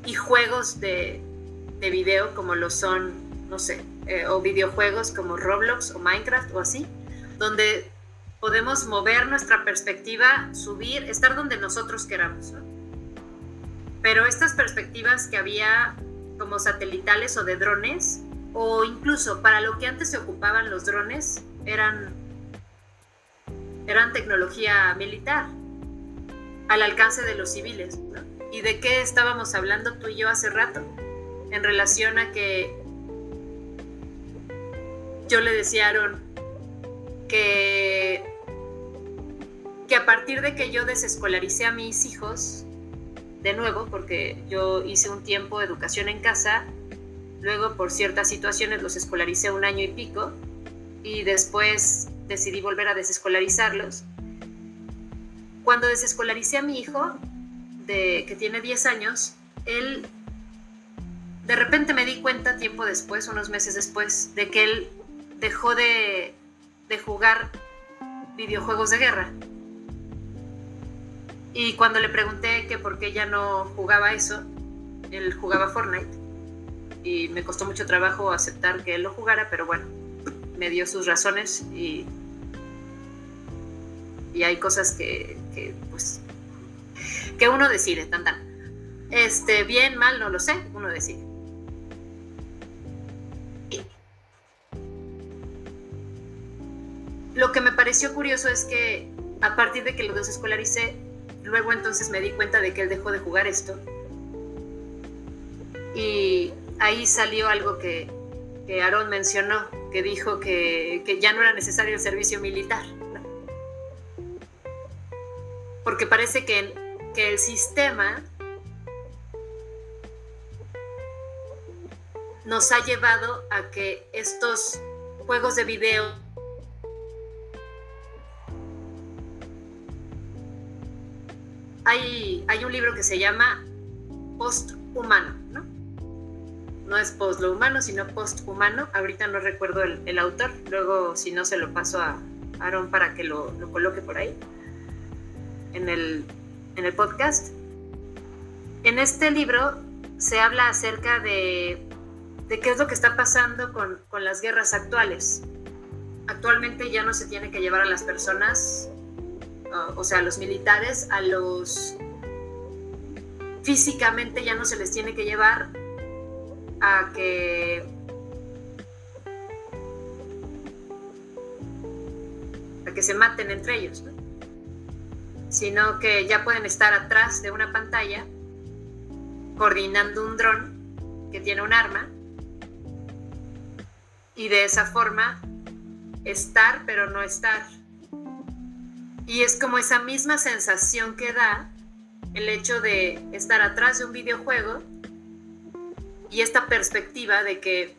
y juegos de, de video como lo son, no sé, eh, o videojuegos como Roblox o Minecraft o así, donde podemos mover nuestra perspectiva, subir, estar donde nosotros queramos. Pero estas perspectivas que había como satelitales o de drones, o incluso para lo que antes se ocupaban los drones, eran, eran tecnología militar al alcance de los civiles. ¿Y de qué estábamos hablando tú y yo hace rato? En relación a que yo le decía que a partir de que yo desescolaricé a mis hijos, de nuevo, porque yo hice un tiempo de educación en casa, luego por ciertas situaciones los escolaricé un año y pico, y después decidí volver a desescolarizarlos. Cuando desescolaricé a mi hijo, de, que tiene 10 años, él de repente me di cuenta tiempo después, unos meses después, de que él dejó de, de jugar videojuegos de guerra. Y cuando le pregunté que por qué ya no jugaba eso, él jugaba Fortnite. Y me costó mucho trabajo aceptar que él lo jugara, pero bueno, me dio sus razones y, y hay cosas que, que, pues, que uno decide, tan tan. Este, bien, mal, no lo sé, uno decide. Lo que me pareció curioso es que a partir de que lo desescolaricé, luego entonces me di cuenta de que él dejó de jugar esto. Y ahí salió algo que, que Aaron mencionó, que dijo que, ya no era necesario el servicio militar. Porque parece que, que el sistema nos ha llevado a que estos juegos de video hay, un libro que se llama Post-Humano, ¿no? No es post lo humano, sino post-humano. Ahorita no recuerdo el, autor, luego si no se lo paso a Aaron para que lo, coloque por ahí en el, podcast. En este libro se habla acerca de, qué es lo que está pasando con, con, las guerras actuales. Actualmente ya no se tiene que llevar a las personas o sea, a los militares, a los físicamente ya no se les tiene que llevar a que a que se maten entre ellos, sino que ya pueden estar atrás de una pantalla coordinando un dron que tiene un arma y de esa forma estar pero no estar y es como esa misma sensación que da el hecho de estar atrás de un videojuego y esta perspectiva de que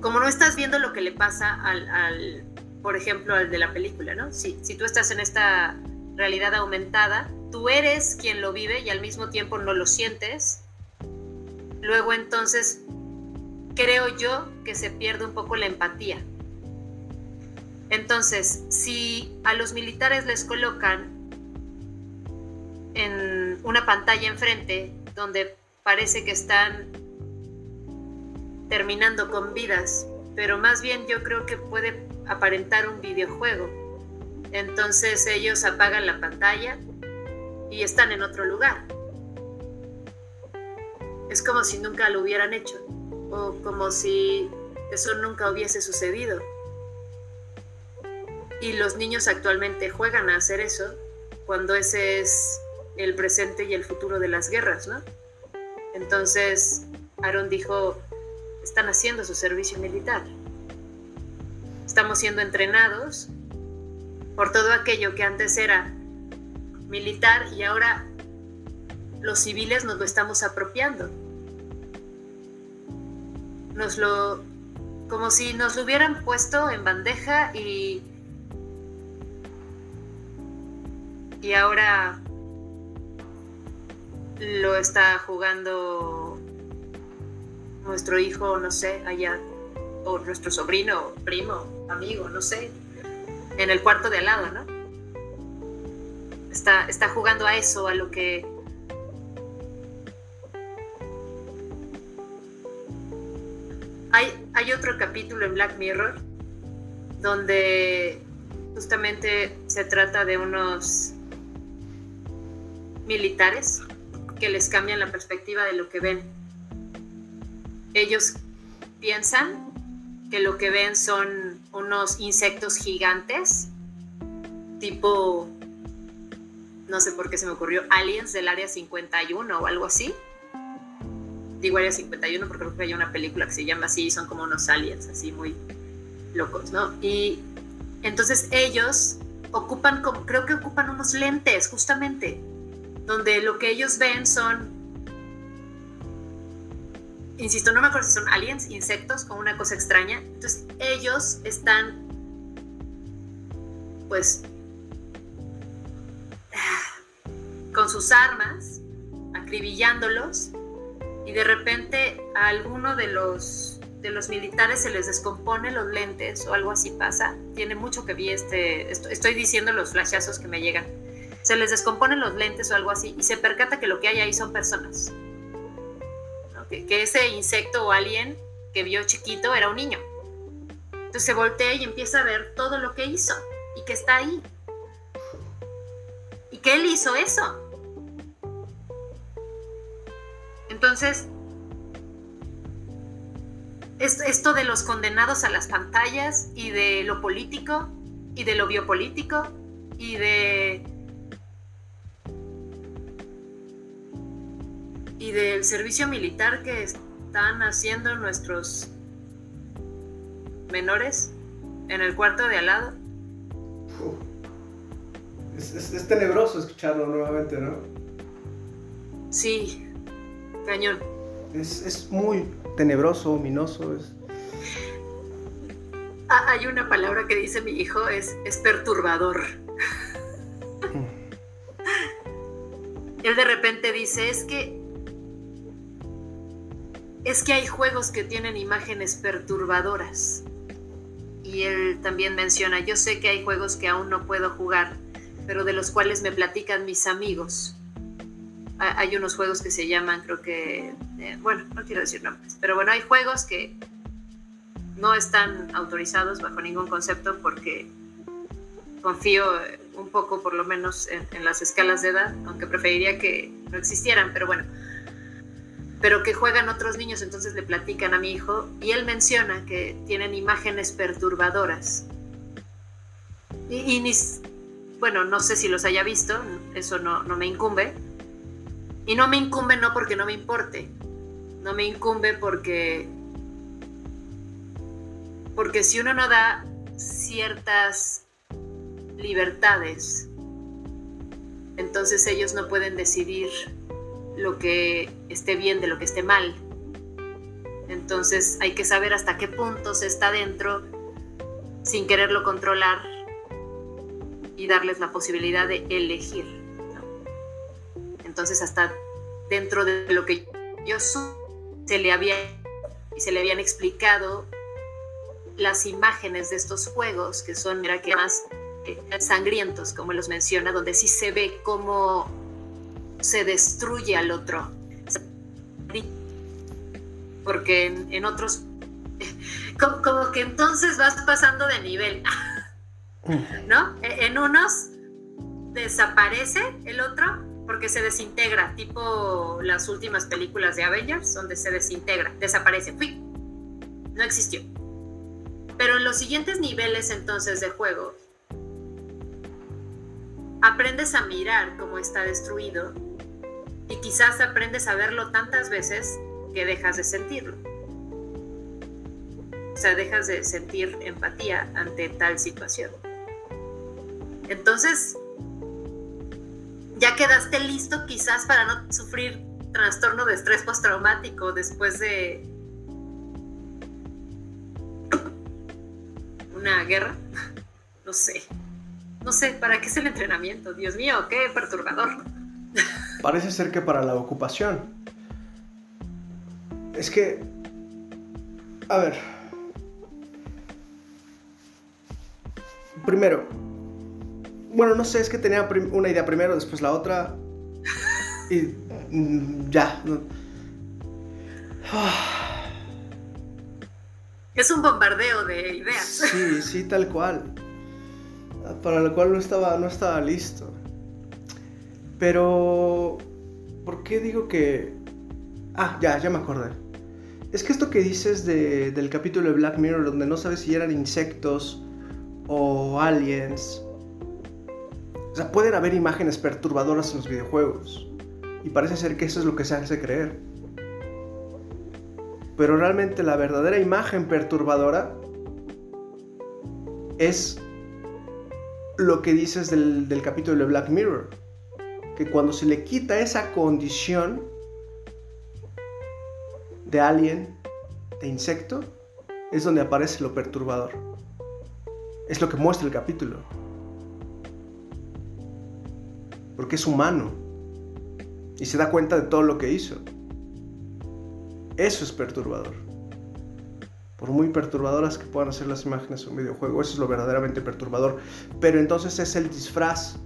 como no estás viendo lo que le pasa al, por ejemplo, al de la película, ¿no? Si, si tú estás en esta realidad aumentada, tú eres quien lo vive y al mismo tiempo no lo sientes, luego entonces creo yo que se pierde un poco la empatía. Entonces, si a los militares les colocan en una pantalla enfrente donde parece que están terminando con vidas, pero más bien yo creo que puede aparentar un videojuego. Entonces ellos apagan la pantalla y están en otro lugar. Es como si nunca lo hubieran hecho o como si eso nunca hubiese sucedido. Y los niños actualmente juegan a hacer eso cuando ese es el presente y el futuro de las guerras, ¿no? Entonces, Aaron dijo, están haciendo su servicio militar. Estamos siendo entrenados por todo aquello que antes era militar y ahora los civiles nos lo estamos apropiando. Nos lo como si nos lo hubieran puesto en bandeja y y ahora lo está jugando nuestro hijo, no sé, allá, o nuestro sobrino, primo, amigo, no sé, en el cuarto de al lado, ¿no? Está, está jugando a eso, a lo que... Hay, hay otro capítulo en Black Mirror donde justamente se trata de unos militares que les cambian la perspectiva de lo que ven. Ellos piensan que lo que ven son unos insectos gigantes, tipo, no sé por qué se me ocurrió, aliens del Área 51 o algo así. Digo Área 51 porque creo que hay una película que se llama así, son como unos aliens así muy locos, ¿no? Y entonces ellos ocupan, creo que ocupan unos lentes justamente donde lo que ellos ven son, insisto, no me acuerdo si son aliens, insectos, con una cosa extraña. Entonces ellos están, pues, con sus armas, acribillándolos, y de repente a alguno de los, de los militares se les descompone los lentes o algo así pasa. Tiene mucho que ver este, estoy diciendo los flashazos que me llegan se les descomponen los lentes o algo así y se percata que lo que hay ahí son personas. Que, ese insecto o alien que vio chiquito era un niño. Entonces se voltea y empieza a ver todo lo que hizo y que está ahí. Y que él hizo eso. Entonces, esto de los condenados a las pantallas y de lo político y de lo biopolítico y de y del servicio militar que están haciendo nuestros menores en el cuarto de al lado. Es, tenebroso escucharlo nuevamente, ¿no? Sí, cañón. Es, muy tenebroso, ominoso. Es... Ah, hay una palabra que dice mi hijo, es, es perturbador. Él de repente dice, es que es que hay juegos que tienen imágenes perturbadoras. Y él también menciona, yo sé que hay juegos que aún no puedo jugar, pero de los cuales me platican mis amigos. Hay unos juegos que se llaman, creo que, eh, bueno, no quiero decir nombres, pero bueno, hay juegos que no están autorizados bajo ningún concepto porque confío un poco por lo menos en, en las escalas de edad, aunque preferiría que no existieran, pero bueno, pero que juegan otros niños, entonces le platican a mi hijo y él menciona que tienen imágenes perturbadoras. Y, ni, bueno, no sé si los haya visto, eso no, no me incumbe. Y no me incumbe no porque no me importe, no me incumbe porque porque si uno no da ciertas libertades, entonces ellos no pueden decidir lo que esté bien de lo que esté mal. Entonces hay que saber hasta qué punto se está dentro sin quererlo controlar y darles la posibilidad de elegir. Entonces hasta dentro de lo que yo se le había y se le habían explicado las imágenes de estos juegos que son mira que más eh, sangrientos como los menciona donde sí se ve cómo se destruye al otro. Porque en, otros, como, que entonces vas pasando de nivel, ¿no? E, en unos desaparece el otro porque se desintegra, tipo las últimas películas de Avengers, donde se desintegra, desaparece, fui, no existió. Pero en los siguientes niveles entonces de juego, aprendes a mirar cómo está destruido y quizás aprendes a verlo tantas veces que dejas de sentirlo. O sea, dejas de sentir empatía ante tal situación. Entonces, ya quedaste listo quizás para no sufrir trastorno de estrés postraumático después de una guerra. No sé. No sé, ¿para qué es el entrenamiento? Dios mío, qué perturbador. Parece ser que para la ocupación. Es que... A ver. Primero. Bueno, no sé, es que tenía una idea primero, después la otra. Y mm, ya. Es un bombardeo de ideas. Sí, sí, tal cual. Para lo cual no estaba, no estaba listo. Pero... ¿Por qué digo que... Ah, ya, ya me acordé. Es que esto que dices del capítulo de Black Mirror, donde no sabes si eran insectos o aliens. O sea, pueden haber imágenes perturbadoras en los videojuegos. Y parece ser que eso es lo que se hace creer. Pero realmente la verdadera imagen perturbadora es lo que dices del, del capítulo de Black Mirror. Que cuando se le quita esa condición de alien, de insecto, es donde aparece lo perturbador. Es lo que muestra el capítulo. Porque es humano. Y se da cuenta de todo lo que hizo. Eso es perturbador. Por muy perturbadoras que puedan ser las imágenes de un videojuego, eso es lo verdaderamente perturbador. Pero entonces es el disfraz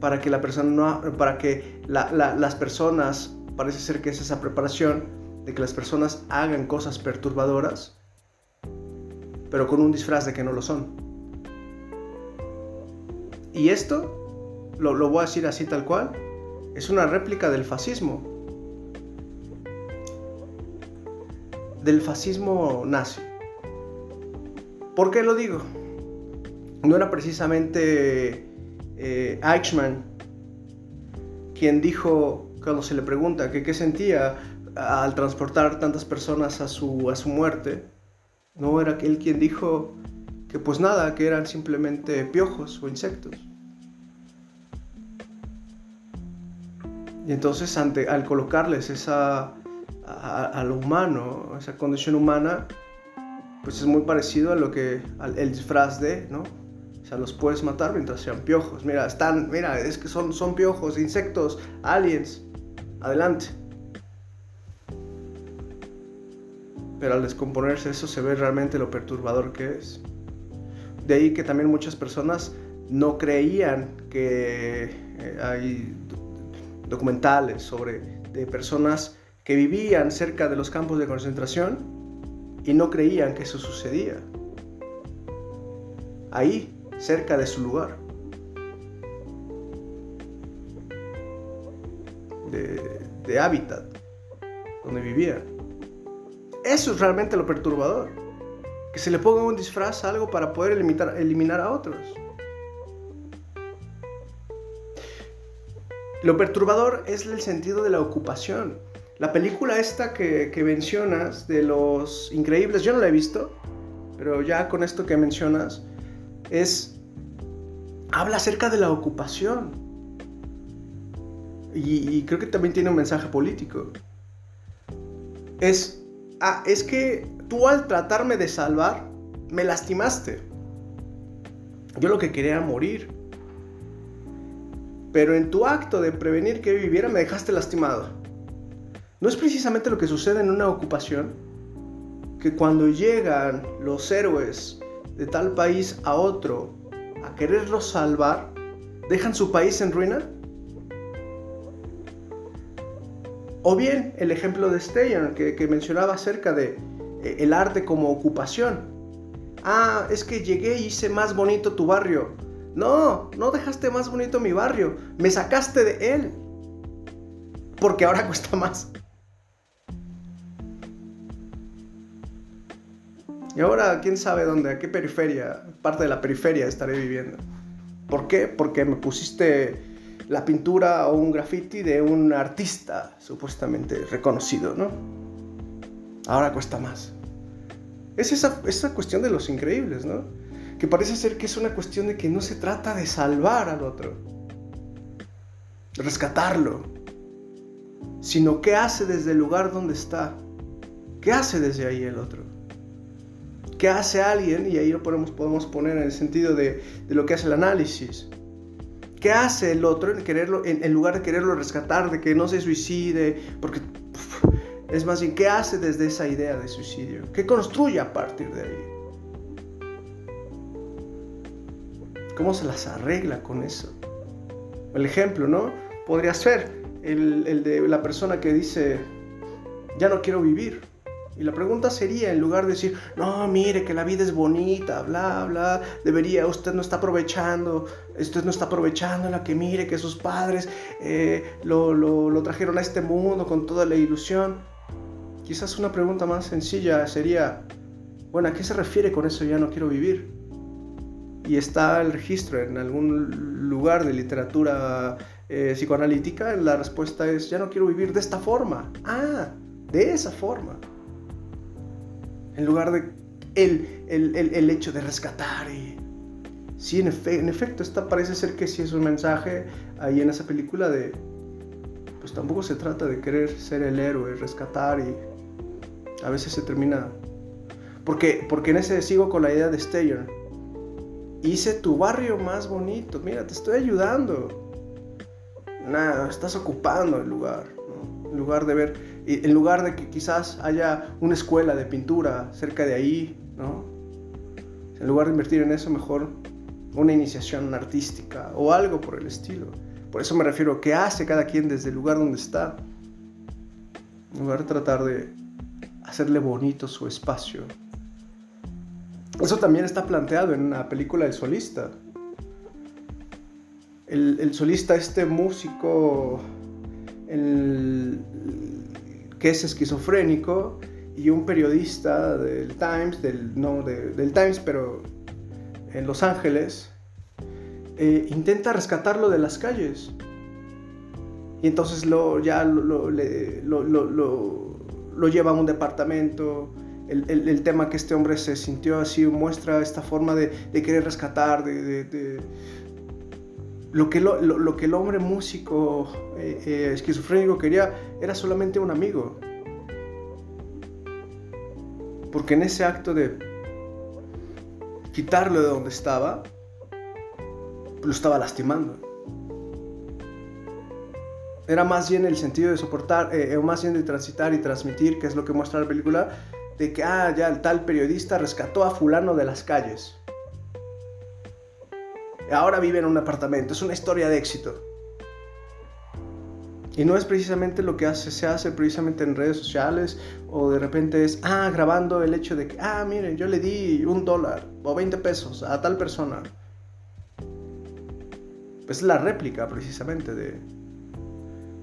para que la persona para que las personas, parece ser que es esa preparación de que las personas hagan cosas perturbadoras, pero con un disfraz de que no lo son. Y esto, lo, lo voy a decir así tal cual, es una réplica del fascismo. Del fascismo nazi. ¿Por qué lo digo? No era precisamente eh, Eichmann quien dijo, cuando se le pregunta que qué sentía al transportar tantas personas a su, a su muerte, no era él quien dijo que pues nada, que eran simplemente piojos o insectos. Y entonces al colocarles esa, a, lo humano, esa condición humana, pues es muy parecido a lo que, al, el disfraz de, ¿no? O sea, los puedes matar mientras sean piojos. Mira, están, mira, es que son, son piojos, insectos, aliens. Adelante. Pero al descomponerse eso se ve realmente lo perturbador que es. De ahí que también muchas personas no creían que eh, hay documentales sobre de personas que vivían cerca de los campos de concentración y no creían que eso sucedía. Ahí cerca de su lugar. De, hábitat, donde vivían. Eso es realmente lo perturbador. Que se le ponga un disfraz a algo para poder eliminar, a otros. Lo perturbador es el sentido de la ocupación. La película esta que, mencionas de los increíbles, yo no la he visto, pero ya con esto que mencionas, es, habla acerca de la ocupación. Y, creo que también tiene un mensaje político. Es, ah, es que tú al tratarme de salvar, me lastimaste. Yo lo que quería era morir. Pero en tu acto de prevenir que viviera me dejaste lastimado. ¿No es precisamente lo que sucede en una ocupación? Que cuando llegan los héroes de tal país a otro a quererlo salvar, dejan su país en ruina? O bien el ejemplo de Steyer que, mencionaba acerca de eh, el arte como ocupación. Ah, es que llegué y hice más bonito tu barrio. No, no dejaste más bonito mi barrio, me sacaste de él. Porque ahora cuesta más. Y ahora, quién sabe dónde, a qué periferia, parte de la periferia estaré viviendo. ¿Por qué? Porque me pusiste la pintura o un graffiti de un artista supuestamente reconocido, ¿no? Ahora cuesta más. Es esa, esa cuestión de los increíbles, ¿no? Que parece ser que es una cuestión de que no se trata de salvar al otro, rescatarlo, sino qué hace desde el lugar donde está, qué hace desde ahí el otro. ¿Qué hace alguien? Y ahí lo podemos, podemos poner en el sentido de, de lo que hace el análisis. ¿Qué hace el otro en, quererlo, en, lugar de quererlo rescatar, de que no se suicide? Porque es más bien, ¿qué hace desde esa idea de suicidio? ¿Qué construye a partir de ahí? ¿Cómo se las arregla con eso? El ejemplo, ¿no? Podría ser el, el de la persona que dice, ya no quiero vivir y la pregunta sería, en lugar de decir, no, mire que la vida es bonita, bla, bla, debería, usted no está aprovechando, usted no está aprovechando la que mire que sus padres eh, lo, lo, trajeron a este mundo con toda la ilusión. Quizás una pregunta más sencilla sería, bueno, ¿a qué se refiere con eso ya no quiero vivir? Y está el registro en algún lugar de literatura eh, psicoanalítica, la respuesta es, ya no quiero vivir de esta forma. Ah, de esa forma en lugar de el, el, hecho de rescatar. Y... Sí, en, en efecto, esta parece ser que sí es un mensaje ahí en esa película de, pues tampoco se trata de querer ser el héroe, rescatar y a veces se termina... Porque, porque en ese sigo con la idea de Steyer. Hice tu barrio más bonito, mira, te estoy ayudando. Nada, estás ocupando el lugar, en lugar de ver en lugar de que quizás haya una escuela de pintura cerca de ahí, ¿no? En lugar de invertir en eso, mejor una iniciación artística o algo por el estilo. Por eso me refiero a qué hace cada quien desde el lugar donde está. En lugar de tratar de hacerle bonito su espacio. Eso también está planteado en una película El Solista. El, el solista, este músico, el, que es esquizofrénico y un periodista del Times, del, no del Times, pero en Los Ángeles, eh, intenta rescatarlo de las calles. Y entonces lo, ya lo, lo, lleva a un departamento. El, tema que este hombre se sintió así muestra esta forma de, querer rescatar, de, lo, que el hombre músico eh, eh, esquizofrénico quería era solamente un amigo. Porque en ese acto de quitarlo de donde estaba, lo estaba lastimando. Era más bien el sentido de soportar, eh, o más bien de transitar y transmitir, que es lo que muestra la película, de que, ah, ya el tal periodista rescató a fulano de las calles. Ahora vive en un apartamento, es una historia de éxito. Y no es precisamente lo que hace, se hace precisamente en redes sociales o de repente es, ah, grabando el hecho de que, ah, miren, yo le di un dólar o 20 pesos a tal persona. Es la réplica precisamente de,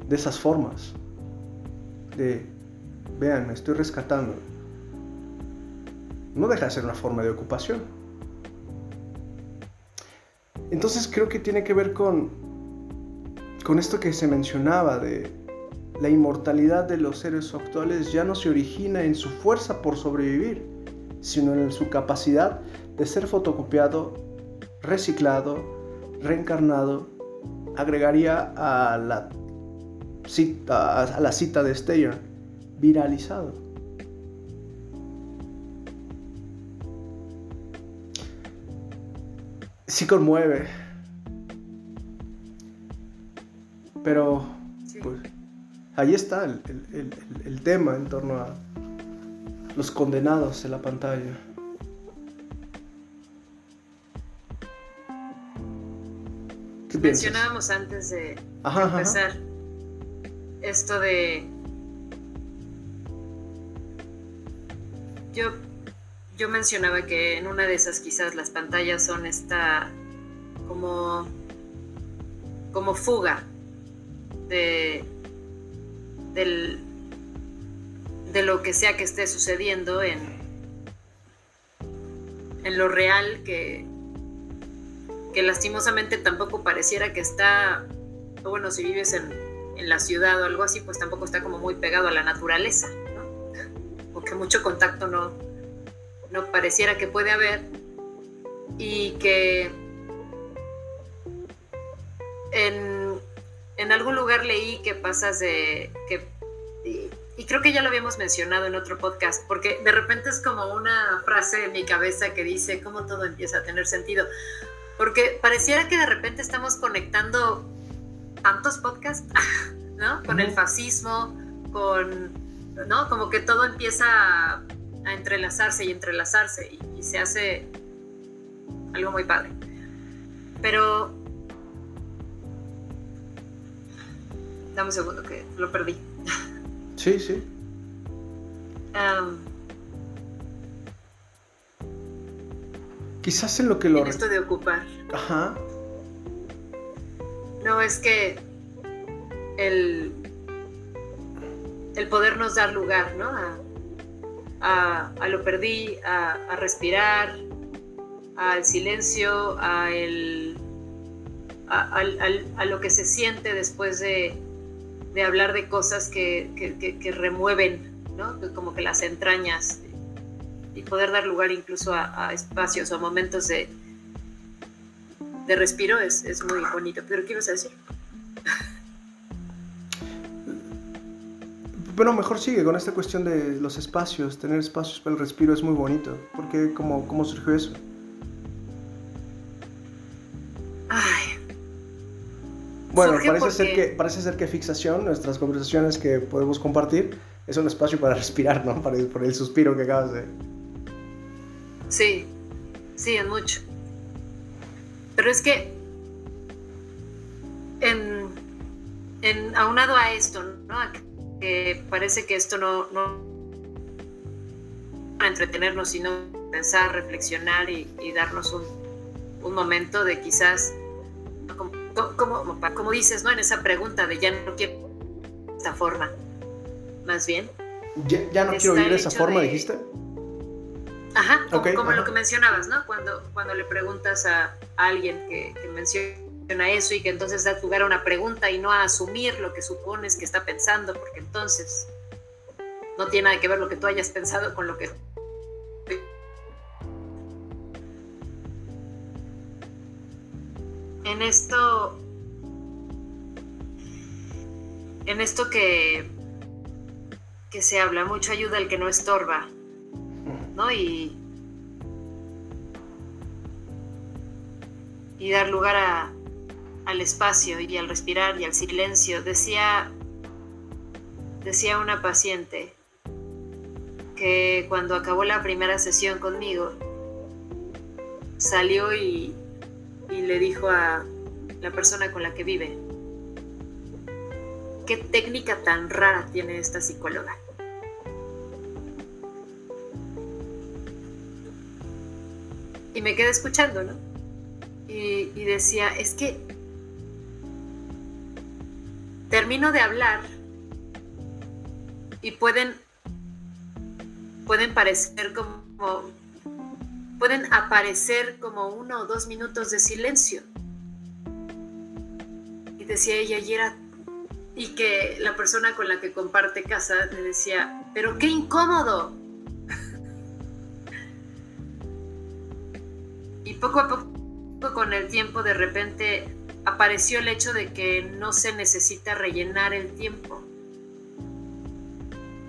de esas formas. De, vean, me estoy rescatando. No deja de ser una forma de ocupación. Entonces creo que tiene que ver con con esto que se mencionaba de la inmortalidad de los seres actuales ya no se origina en su fuerza por sobrevivir, sino en su capacidad de ser fotocopiado, reciclado, reencarnado, agregaría a la cita, a la cita de Steyer, viralizado. Sí conmueve. Pero, pues, ahí está el, tema en torno a los condenados en la pantalla. Mencionábamos antes de, empezar esto de... Yo, yo mencionaba que en una de esas quizás las pantallas son esta como, como fuga de, de lo que sea que esté sucediendo en, en lo real que, que lastimosamente tampoco pareciera que está, bueno, si vives en, en, la ciudad o algo así, pues tampoco está como muy pegado a la naturaleza, ¿no? O mucho contacto no, no pareciera que puede haber y que en en algún lugar leí que pasas de... Que, y, y creo que ya lo habíamos mencionado en otro podcast, porque de repente es como una frase en mi cabeza que dice cómo todo empieza a tener sentido, porque pareciera que de repente estamos conectando tantos podcasts, ¿no? Con el fascismo, con, ¿no? Como que todo empieza a, entrelazarse y entrelazarse y, y se hace algo muy padre. Pero... Dame un segundo que lo perdí. Sí, sí. Quizás en lo que lo... En esto de ocupar. Ajá. No, es que el, el podernos dar lugar, ¿no? A, a, lo perdí, a, a, respirar, al silencio, a, el, a, lo que se siente después de, de hablar de cosas que, que, que, remueven, ¿no? Como que las entrañas y poder dar lugar incluso a, espacios o momentos de, de respiro es, es, muy bonito. ¿Pero qué ibas a decir? Bueno, mejor sigue con esta cuestión de los espacios. Tener espacios para el respiro es muy bonito. porque ¿Cómo, cómo surgió eso? Bueno, parece ser, que, parece ser que fixación, nuestras conversaciones que podemos compartir, es un espacio para respirar, ¿no? Para, por el suspiro que acabas de... Sí, sí, en mucho. Pero es que, en, en, aunado a esto, ¿no? Parece que esto no, no entretenernos, sino pensar, reflexionar y, y darnos un, un momento de quizás como, como dices, ¿no? En esa pregunta de ya no quiero esta forma, más bien. ¿Ya, no quiero vivir de esa forma, dijiste? Ajá, como, lo que mencionabas, ¿no? Cuando, cuando le preguntas a, alguien que, que, menciona eso y que entonces da lugar a una pregunta y no a asumir lo que supones que está pensando, porque entonces no tiene nada que ver lo que tú hayas pensado con lo que en esto, en esto que, que se habla, mucho ayuda el que no estorba, ¿no? Y, y dar lugar a, al espacio y al respirar y al silencio. Decía, decía una paciente que cuando acabó la primera sesión conmigo, salió y, y le dijo a la persona con la que vive, ¿qué técnica tan rara tiene esta psicóloga? Y me quedé escuchando, ¿no? Y, y decía, es que termino de hablar y pueden, pueden parecer como pueden aparecer como uno o dos minutos de silencio. Y decía ella, y era, y que la persona con la que comparte casa le decía, pero qué incómodo. y poco a poco, con el tiempo, de repente apareció el hecho de que no se necesita rellenar el tiempo.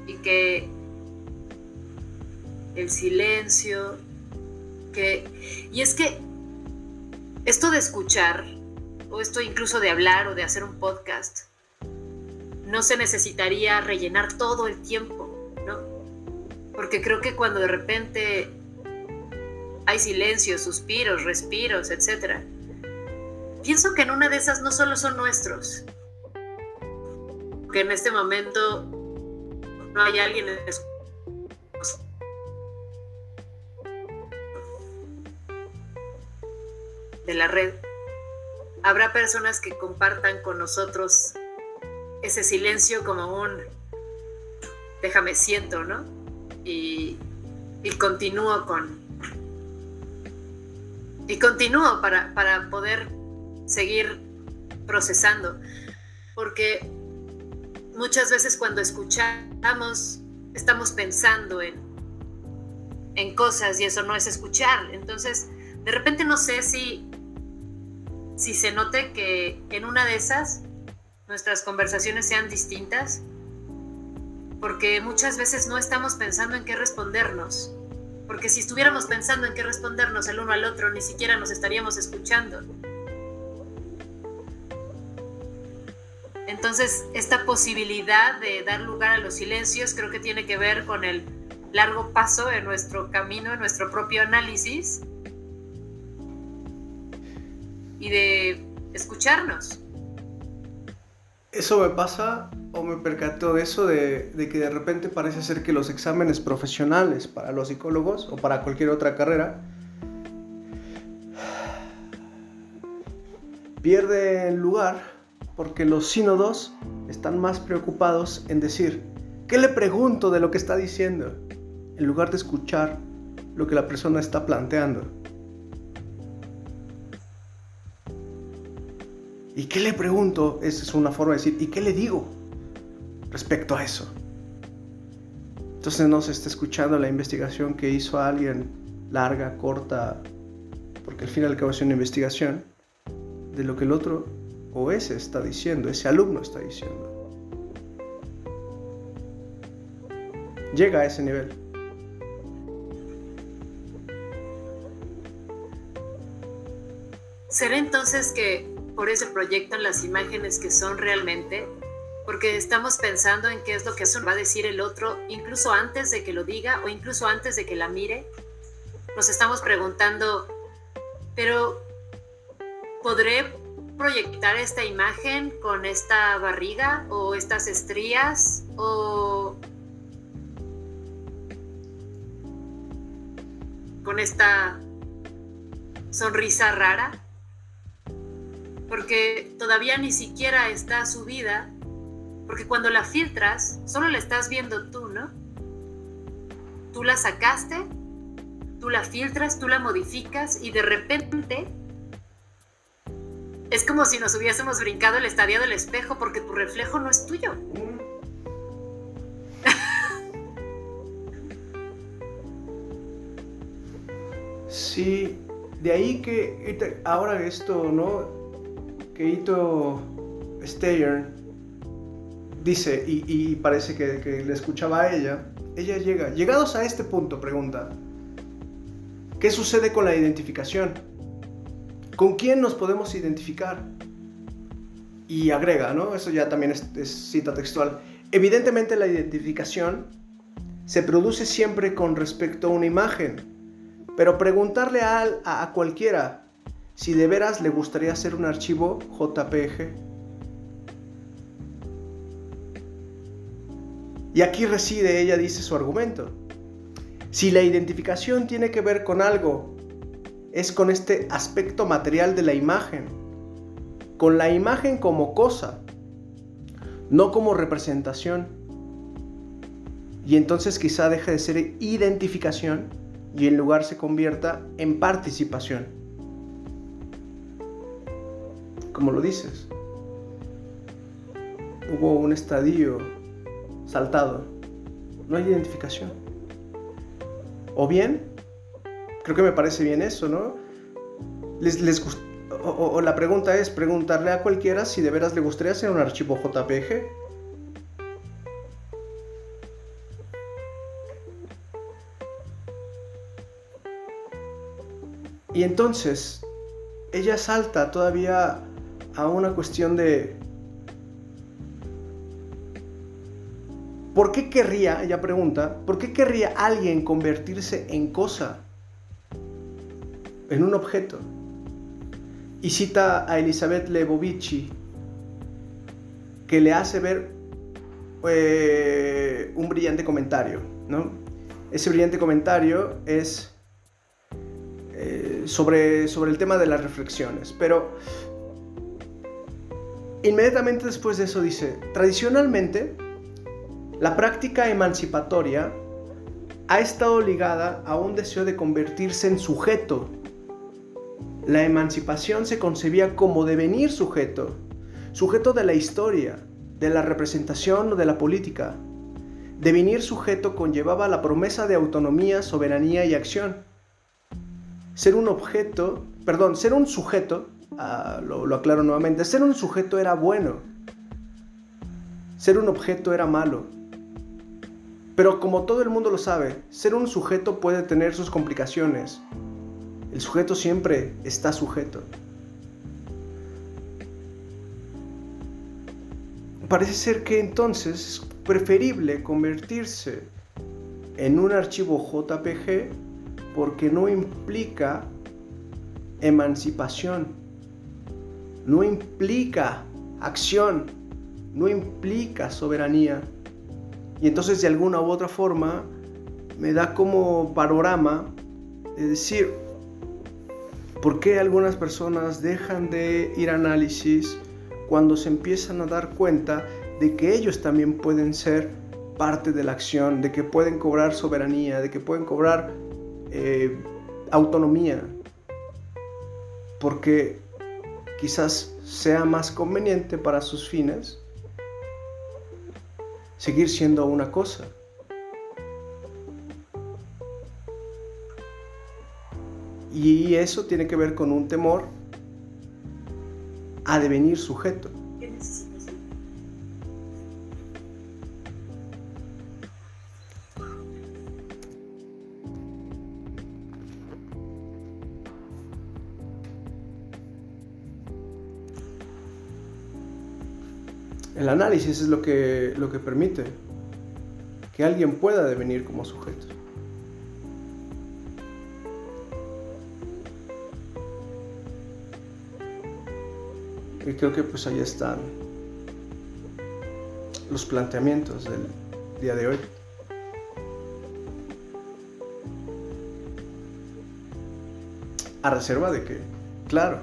Y que el silencio, y es que esto de escuchar, o esto incluso de hablar o de hacer un podcast, no se necesitaría rellenar todo el tiempo, ¿no? Porque creo que cuando de repente hay silencio, suspiros, respiros, etc., pienso que en una de esas no solo son nuestros, que en este momento no hay alguien en de la red, habrá personas que compartan con nosotros ese silencio como un déjame siento, ¿no? Y, y continúo con... Y continúo para, para poder seguir procesando. Porque muchas veces cuando escuchamos, estamos pensando en, en cosas y eso no es escuchar. Entonces, de repente no sé si si se note que en una de esas nuestras conversaciones sean distintas, porque muchas veces no estamos pensando en qué respondernos, porque si estuviéramos pensando en qué respondernos el uno al otro, ni siquiera nos estaríamos escuchando. Entonces, esta posibilidad de dar lugar a los silencios creo que tiene que ver con el largo paso en nuestro camino, en nuestro propio análisis y de escucharnos. Eso me pasa o me percató de eso de, de, que de repente parece ser que los exámenes profesionales para los psicólogos o para cualquier otra carrera pierden lugar porque los sínodos están más preocupados en decir, ¿qué le pregunto de lo que está diciendo? En lugar de escuchar lo que la persona está planteando. ¿Y qué le pregunto? Esa es una forma de decir, ¿y qué le digo respecto a eso? Entonces no se está escuchando la investigación que hizo alguien larga, corta, porque al final y es una investigación de lo que el otro o ese está diciendo, ese alumno está diciendo. Llega a ese nivel. ¿Será entonces que por eso proyectan las imágenes que son realmente? Porque estamos pensando en qué es lo que va a decir el otro, incluso antes de que lo diga o incluso antes de que la mire. Nos estamos preguntando, pero ¿podré proyectar esta imagen con esta barriga o estas estrías o con esta sonrisa rara porque todavía ni siquiera está subida porque cuando la filtras solo la estás viendo tú, ¿no? Tú la sacaste, tú la filtras, tú la modificas y de repente es como si nos hubiésemos brincado el estadio del espejo porque tu reflejo no es tuyo. Sí, de ahí que ahora esto, ¿no? Que Ito Steyer dice, y, parece que, que, le escuchaba a ella, ella llega, llegados a este punto, pregunta, ¿qué sucede con la identificación? ¿Con quién nos podemos identificar? Y agrega, ¿no? Eso ya también es, cita textual. Evidentemente la identificación se produce siempre con respecto a una imagen, pero preguntarle a, a, cualquiera si de veras le gustaría hacer un archivo JPG. Y aquí reside, ella dice su argumento. Si la identificación tiene que ver con algo es con este aspecto material de la imagen, con la imagen como cosa, no como representación. Y entonces quizá deje de ser identificación y en lugar se convierta en participación. Como lo dices, hubo un estadio saltado, no hay identificación. O bien creo que me parece bien eso, ¿no? Les o, la pregunta es preguntarle a cualquiera si de veras le gustaría hacer un archivo JPG. Y entonces, ella salta todavía a una cuestión de... ¿Por qué querría, ella pregunta, ¿por qué querría alguien convertirse en cosa? En un objeto. Y cita a Elizabeth Lebovici, que le hace ver eh, un brillante comentario. ¿no? Ese brillante comentario es eh, sobre, sobre el tema de las reflexiones. Pero inmediatamente después de eso dice, tradicionalmente, la práctica emancipatoria ha estado ligada a un deseo de convertirse en sujeto la emancipación se concebía como devenir sujeto, sujeto de la historia, de la representación o de la política. Devenir sujeto conllevaba la promesa de autonomía, soberanía y acción. Ser un objeto, perdón, ser un sujeto, ah, lo, lo aclaro nuevamente, ser un sujeto era bueno, ser un objeto era malo. Pero como todo el mundo lo sabe, ser un sujeto puede tener sus complicaciones. El sujeto siempre está sujeto. Parece ser que entonces es preferible convertirse en un archivo JPG porque no implica emancipación, no implica acción, no implica soberanía. Y entonces de alguna u otra forma me da como panorama de decir, ¿por qué algunas personas dejan de ir a análisis cuando se empiezan a dar cuenta de que ellos también pueden ser parte de la acción, de que pueden cobrar soberanía, de que pueden cobrar eh, autonomía? Porque quizás sea más conveniente para sus fines seguir siendo una cosa. Y eso tiene que ver con un temor a devenir sujeto. El análisis es lo que, lo que permite que alguien pueda devenir como sujeto. Y creo que pues ahí están los planteamientos del día de hoy. A reserva de que, claro,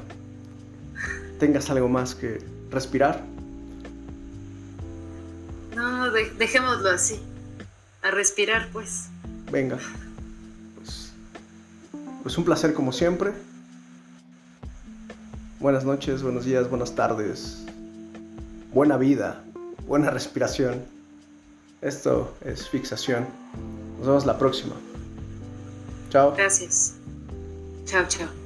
tengas algo más que respirar dejémoslo así. A respirar, pues. Venga. Pues, pues un placer como siempre. Buenas noches, buenos días, buenas tardes. Buena vida, buena respiración. Esto es fixación. Nos vemos la próxima. Chao. Gracias. Chao, chao.